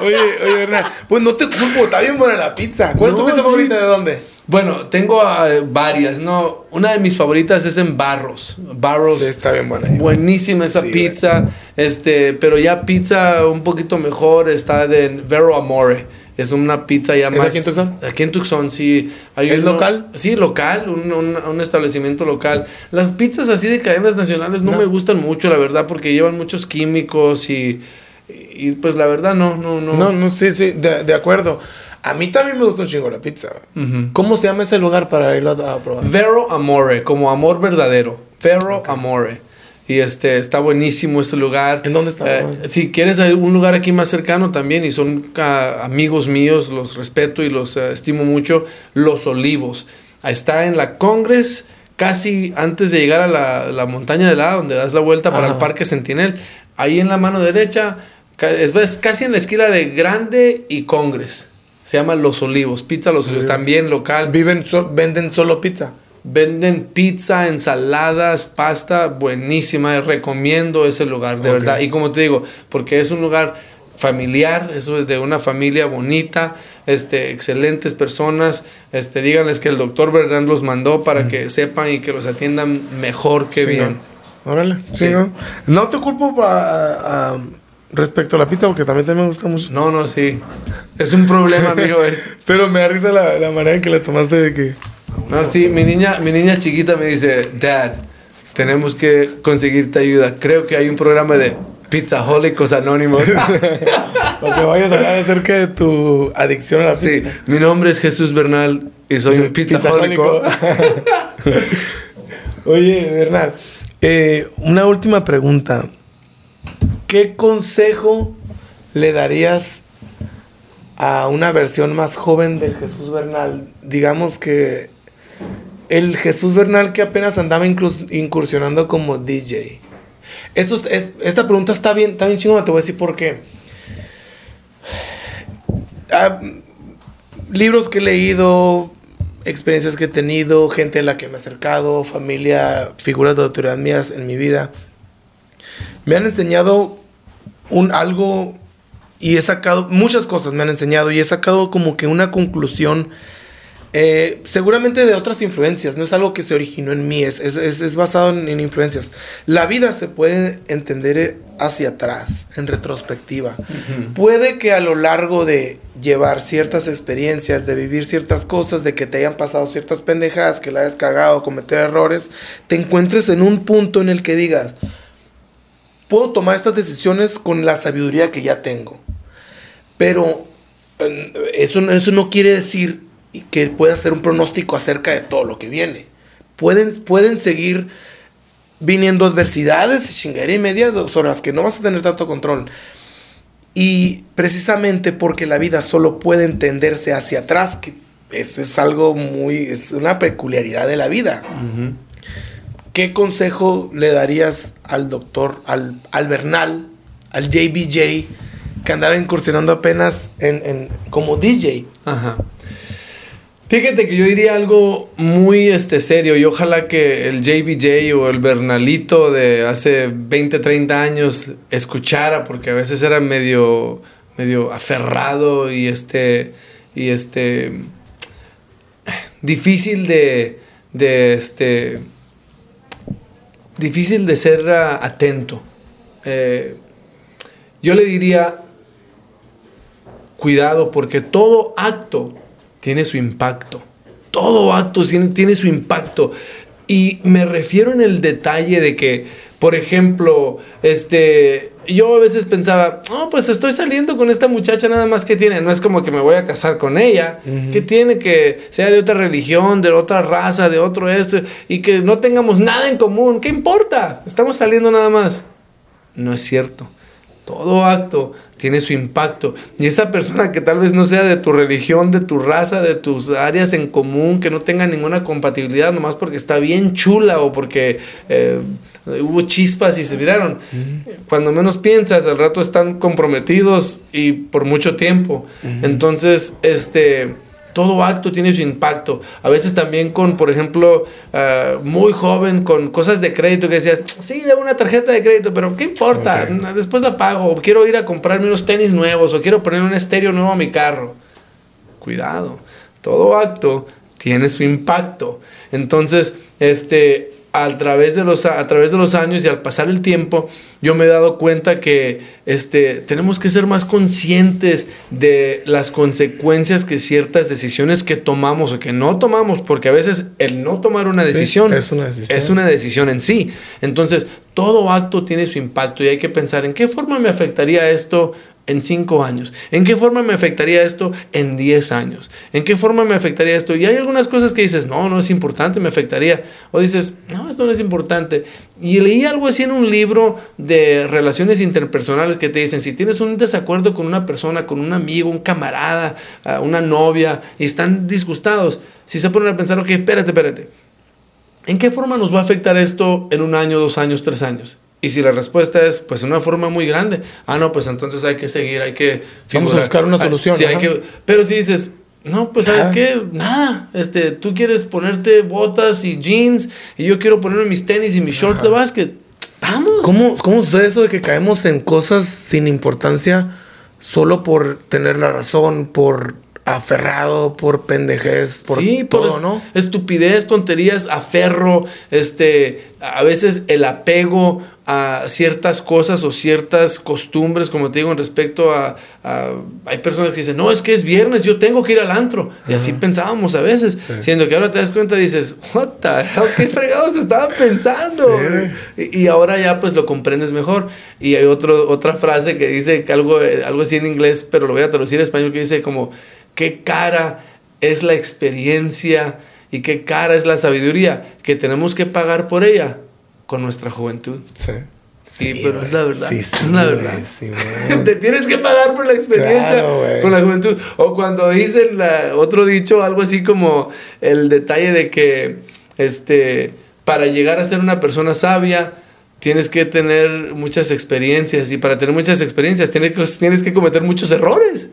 Oye, oye, Hernán, pues no te culpo, está bien buena la pizza. ¿Cuál es tu pizza sí. favorita de dónde? Bueno, tengo eh, varias, ¿no? Una de mis favoritas es en Barros. Barros. Sí, está bien buena. Buenísima esa Sí, pizza. Este, pero ya pizza un poquito mejor está de Vero Amore. Es una pizza ya ¿Es más. aquí en Tucson? Aquí en Tucson, sí. Hay ¿Es uno- local? Sí, local, un, un- un establecimiento local. Las pizzas así de cadenas nacionales no, No. me gustan mucho, la verdad, porque llevan muchos químicos y, y pues la verdad no, no, no. No, no, sí, sí, de, de acuerdo. A mí también me gusta un chingo la pizza. ¿Cómo se llama ese lugar para irlo a, a probar? Vero Amore, como amor verdadero. Vero Amore. Y este, está buenísimo ese lugar. ¿En dónde está? Eh, si quieres un lugar aquí más cercano también, y son ah, amigos míos, los respeto y los eh, estimo mucho, Los Olivos. Está en la Congress, casi antes de llegar a la, la montaña de la, donde das la vuelta para el Parque Sentinel. Ahí en la mano derecha, es, es casi en la esquina de Grande y Congress. Se llama Los Olivos, Pizza Los Olivos, también local. Viven sol- venden solo pizza. Venden pizza, ensaladas, pasta, buenísima. Recomiendo ese lugar, de verdad. Y como te digo, porque es un lugar familiar, eso es de una familia bonita, este, excelentes personas. Este, díganles que el doctor Bernard los mandó para que sepan y que los atiendan mejor que Sí, bien. ¿no? Órale. Sí, Sí. ¿no? No te culpo para, respecto a la pizza porque también, también me gusta mucho. No, no, sí. Es un problema, amigo. *laughs* Es, Pero me da risa la, la manera en que la tomaste de que... no, sí, mi niña, mi niña chiquita me dice, Dad, tenemos que conseguirte ayuda. Creo que hay un programa de Pizzahólicos Anónimos. *laughs* Para que vayas a hablar acerca de tu adicción a la Sí, pizza. mi nombre es Jesús Bernal y soy un pizzahólico. *laughs* Oye, Bernal, eh, una última pregunta. ¿Qué consejo le darías a una versión más joven del Jesús Bernal? Digamos que el Jesús Bernal que apenas andaba incursionando como DJ. Esta pregunta está bien, está bien chingona, te voy a decir por qué. Ah, libros que he leído, experiencias que he tenido, gente a la que me he acercado, familia, figuras de autoridad mías en mi vida, me han enseñado un algo y he sacado muchas cosas me han enseñado y he sacado como que una conclusión eh, seguramente de otras influencias, no es algo que se originó en mí, es, es, es- es basado en, en influencias. La vida se puede entender eh, hacia atrás, en retrospectiva. Puede que a lo largo de llevar ciertas experiencias, de vivir ciertas cosas, de que te hayan pasado ciertas pendejadas, que la hayas cagado, cometer errores, te encuentres en un punto en el que digas, puedo tomar estas decisiones con la sabiduría que ya tengo. Pero eso, eso no quiere decir que pueda hacer un pronóstico acerca de todo lo que viene. Pueden, pueden seguir viniendo adversidades, chingadera y media, sobre las que no vas a tener tanto control. Y precisamente porque la vida solo puede entenderse hacia atrás, que eso es algo muy, es una peculiaridad de la vida. ¿Qué consejo le darías al doctor, al, al Bernal, al JBJ, que andaba incursionando apenas en, como DJ? Ajá. Fíjate que yo diría algo muy este, serio y ojalá que el JBJ o el Bernalito de hace 20, 30 años escuchara porque a veces era medio, medio aferrado y este, y este, difícil de, de este, difícil de ser ah, atento. Eh, yo le diría, cuidado porque todo acto tiene su impacto. Todo acto tiene, tiene su impacto. Y me refiero en el detalle de que, por ejemplo, este, yo a veces pensaba, oh, pues estoy saliendo con esta muchacha nada más que tiene, no es como que me voy a casar con ella, que tiene que sea de otra religión, de otra raza, de otro esto, y que no tengamos nada en común, ¿qué importa? Estamos saliendo nada más. No es cierto. Todo acto tiene su impacto. Y esa persona que tal vez no sea de tu religión, de tu raza, de tus áreas en común, que no tenga ninguna compatibilidad, nomás porque está bien chula o porque eh, hubo chispas y se miraron. Cuando menos piensas, al rato están comprometidos y por mucho tiempo. Entonces, este todo acto tiene su impacto. A veces también con, por ejemplo, ah, muy joven, con cosas de crédito que decías, sí, de una tarjeta de crédito, pero ¿qué importa? Después la pago. O quiero ir a comprarme unos tenis nuevos o quiero poner un estéreo nuevo a mi carro. Cuidado. Todo acto tiene su impacto. Entonces, este, a través de los, a través de los años y al pasar el tiempo, yo me he dado cuenta que este, tenemos que ser más conscientes de las consecuencias que ciertas decisiones que tomamos o que no tomamos, porque a veces el no tomar una Sí, decisión es una decisión. es una decisión en sí. Entonces, todo acto tiene su impacto y hay que pensar en qué forma me afectaría esto en cinco años, en qué forma me afectaría esto en 10 años, en qué forma me afectaría esto. Y hay algunas cosas que dices, no, no es importante, me afectaría. O dices, no, esto no es importante. Y leí algo así en un libro de relaciones interpersonales que te dicen, si tienes un desacuerdo con una persona, con un amigo, un camarada, ah, una novia, y están disgustados, si se ponen a pensar, ok, espérate, espérate. ¿En qué forma nos va a afectar esto en un año, dos años, tres años? Y si la respuesta es, pues, en una forma muy grande, ah, no, pues entonces hay que seguir, hay que... Vamos a buscar una Ah, solución, sí, hay que- pero si dices, no, pues, ¿sabes Nada. qué? Nada. Este, tú quieres ponerte botas y jeans y yo quiero ponerme mis tenis y mis shorts de básquet. Vamos. ¿Cómo, ¿Cómo sucede eso de que caemos en cosas sin importancia solo por tener la razón, por aferrado, por pendejez, por sí, por todo, est- ¿no? estupidez, tonterías, aferro, este, a veces el apego a ciertas cosas o ciertas costumbres, como te digo, en respecto a, a- hay personas que dicen, no, es que es viernes, yo tengo que ir al antro. Y así pensábamos a veces, siendo que ahora te das cuenta y dices, what the hell, qué fregados estaba pensando. Sí. Y, y ahora ya pues lo comprendes mejor. Y hay otro, otra frase que dice algo, algo así en inglés, pero lo voy a traducir en español, que dice como, qué cara es la experiencia y qué cara es la sabiduría que tenemos que pagar por ella con nuestra juventud. Sí. Sí, pero es la verdad. Sí, sí, es la verdad. *laughs* Te tienes que pagar por la experiencia Claro, con la juventud. O cuando dicen la, otro dicho, algo así como el detalle de que este, para llegar a ser una persona sabia, tienes que tener muchas experiencias. Y para tener muchas experiencias, tienes que, tienes que cometer muchos errores.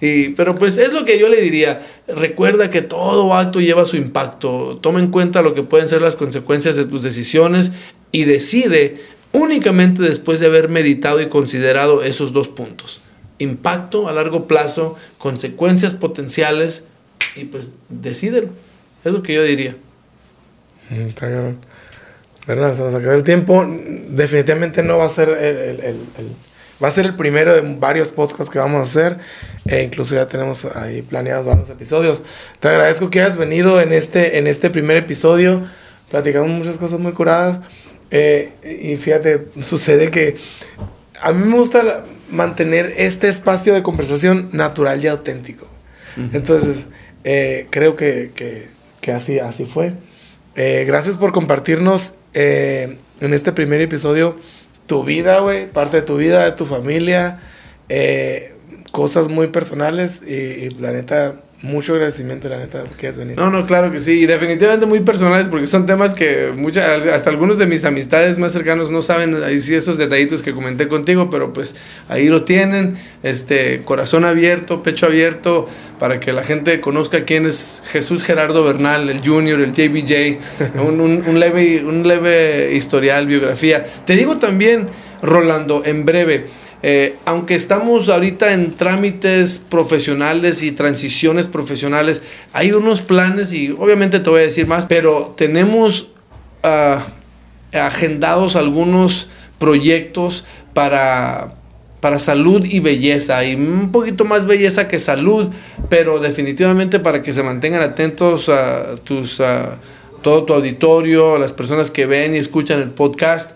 Y, pero pues es lo que yo le diría. Recuerda que todo acto lleva su impacto. Toma en cuenta lo que pueden ser las consecuencias de tus decisiones y decide únicamente después de haber meditado y considerado esos dos puntos. Impacto a largo plazo, consecuencias potenciales y pues decídelo. Es lo que yo diría. Mm, está se nos acabó el tiempo. Definitivamente no va a ser el- va a ser el primero de varios podcasts que vamos a hacer. E incluso ya tenemos ahí planeados varios episodios. Te agradezco que hayas venido en este, en este primer episodio. Platicamos muchas cosas muy curadas. Eh, y fíjate, sucede que a mí me gusta la- mantener este espacio de conversación natural y auténtico. Entonces, eh, creo que, que, que, así, así fue. Eh, gracias por compartirnos eh, en este primer episodio tu vida, güey, parte de tu vida, de tu familia, cosas muy personales y, y la neta mucho agradecimiento, la neta, que has venido. No, no, claro que sí. Y definitivamente muy personales porque son temas que muchas, hasta algunos de mis amistades más cercanos no saben ahí sí esos detallitos que comenté contigo, pero pues ahí lo tienen. Este, corazón abierto, pecho abierto, para que la gente conozca quién es Jesús Gerardo Bernal, el Junior, el JBJ, *laughs* un, un, leve, un leve historial, biografía. Te digo también, Rolando, en breve. Eh, aunque estamos ahorita en trámites profesionales y transiciones profesionales, hay unos planes y obviamente te voy a decir más, pero tenemos uh, agendados algunos proyectos para, para salud y belleza y un poquito más belleza que salud, pero definitivamente para que se mantengan atentos a tus... a todo tu auditorio, las personas que ven y escuchan el podcast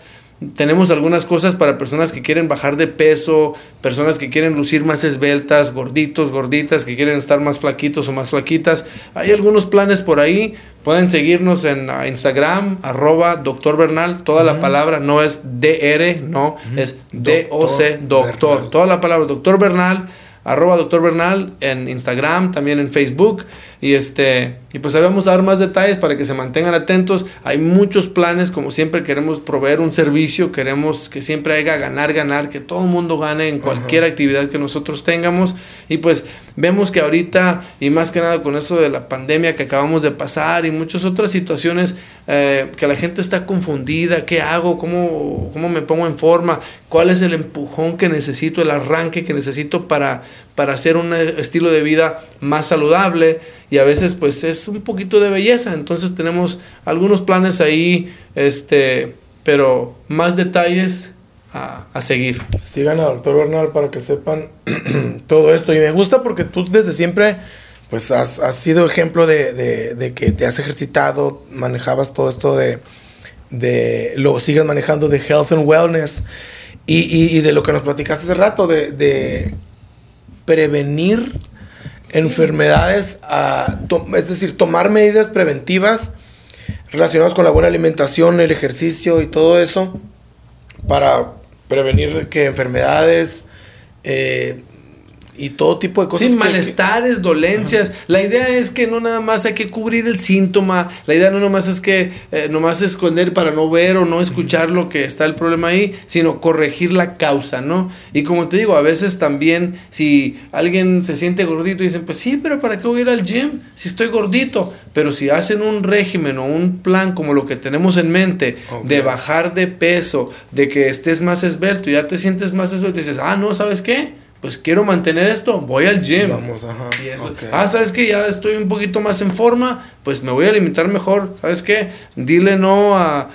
tenemos algunas cosas para personas que quieren bajar de peso, personas que quieren lucir más esbeltas, gorditos, gorditas, que quieren estar más flaquitos o más flaquitas. Hay algunos planes por ahí. Pueden seguirnos en ah, Instagram, arroba doctor Bernal. Toda la palabra no es DR, no, es D-O-C, doctor. Toda la palabra doctor Bernal arroba doctor Bernal en Instagram, también en Facebook. Y este, y pues ahí vamos a dar más detalles para que se mantengan atentos. Hay muchos planes, como siempre queremos proveer un servicio, queremos que siempre haya ganar, ganar, que todo el mundo gane en cualquier actividad que nosotros tengamos. Y pues vemos que ahorita, y más que nada con eso de la pandemia que acabamos de pasar y muchas otras situaciones, eh, que la gente está confundida, ¿qué hago? ¿Cómo, ¿Cómo me pongo en forma? ¿Cuál es el empujón que necesito, el arranque que necesito para, para hacer un estilo de vida más saludable? y a veces pues es un poquito de belleza. Entonces tenemos algunos planes ahí, este, pero más detalles a, a seguir. Sigan a doctor Bernal para que sepan *clears throat* todo esto. Y me gusta porque tú desde siempre pues has, sido ejemplo de, de, que te has ejercitado, manejabas todo esto de, de lo sigas manejando de health and wellness. Y, y, de lo que nos platicaste hace rato, de prevenir enfermedades, es decir, tomar medidas preventivas relacionadas con la buena alimentación, el ejercicio y todo eso para prevenir que enfermedades, eh, y todo tipo de cosas. Sin malestares, dolencias. La idea es que no nada más hay que cubrir el síntoma. La idea no nomás es que eh, nomás esconder para no ver o no escuchar lo que está el problema ahí, sino corregir la causa, ¿no? Y como te digo, a veces también si alguien se siente gordito y dicen, pues sí, pero ¿para qué voy a ir al gym si estoy gordito? Pero si hacen un régimen o un plan como lo que tenemos en mente, de bajar de peso, de que estés más esbelto, ya te sientes más esbelto, y dices, ah, no, ¿sabes qué? Pues quiero mantener esto, voy al gym. Vamos, ajá. Ah, ¿sabes que Ya estoy un poquito más en forma, pues me voy a limitar mejor. ¿Sabes qué? Dile no a,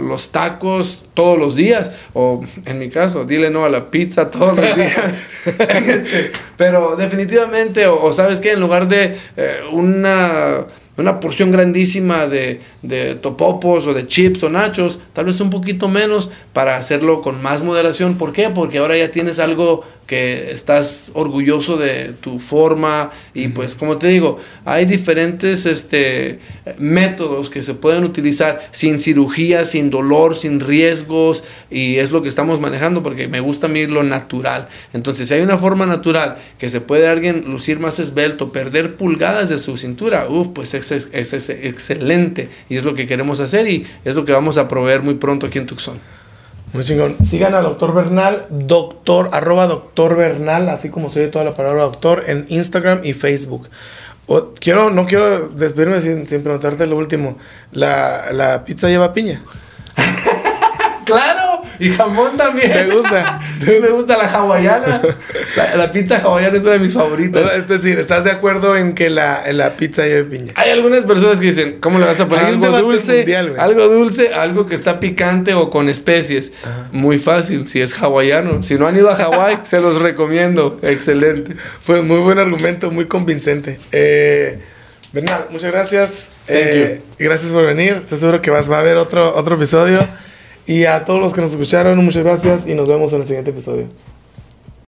los tacos todos los días. O en mi caso, dile no a la pizza todos los días. *laughs* Este, pero definitivamente, o, ¿sabes qué? En lugar de eh, una una porción grandísima de, de, topopos o de chips o nachos, tal vez un poquito menos para hacerlo con más moderación. ¿Por qué? Porque ahora ya tienes algo que estás orgulloso de tu forma y pues como te digo, hay diferentes este, métodos que se pueden utilizar sin cirugía, sin dolor, sin riesgos y es lo que estamos manejando porque me gusta a mí lo natural. Entonces, si hay una forma natural que se puede alguien lucir más esbelto, perder pulgadas de su cintura, uff, pues es, es, es, excelente y es lo que queremos hacer y es lo que vamos a proveer muy pronto aquí en Tucson. Muy chingón. Sigan a Doctor Bernal, doctor, arroba Doctor Bernal, así como se oye toda la palabra doctor, en Instagram y Facebook. quiero, no quiero despedirme sin, sin preguntarte lo último. ¿La, ¿La pizza lleva piña? *laughs* ¡Claro! Y jamón también. Me gusta. *laughs* me gusta la hawaiana. La, pizza hawaiana es una de mis favoritas. Es decir, ¿estás de acuerdo en que la, la pizza lleve piña? Hay algunas personas que dicen, ¿cómo le vas a poner algo dulce? algo dulce, algo que está picante o con especies. Muy fácil, si es hawaiano. Si no han ido a Hawái, *laughs* se los recomiendo. Excelente. Pues muy buen argumento, muy convincente. Eh, Bernal, muchas gracias. Eh, gracias por venir. Estoy seguro que vas, va a haber otro, otro episodio. Y a todos los que nos escucharon, muchas gracias y nos vemos en el siguiente episodio.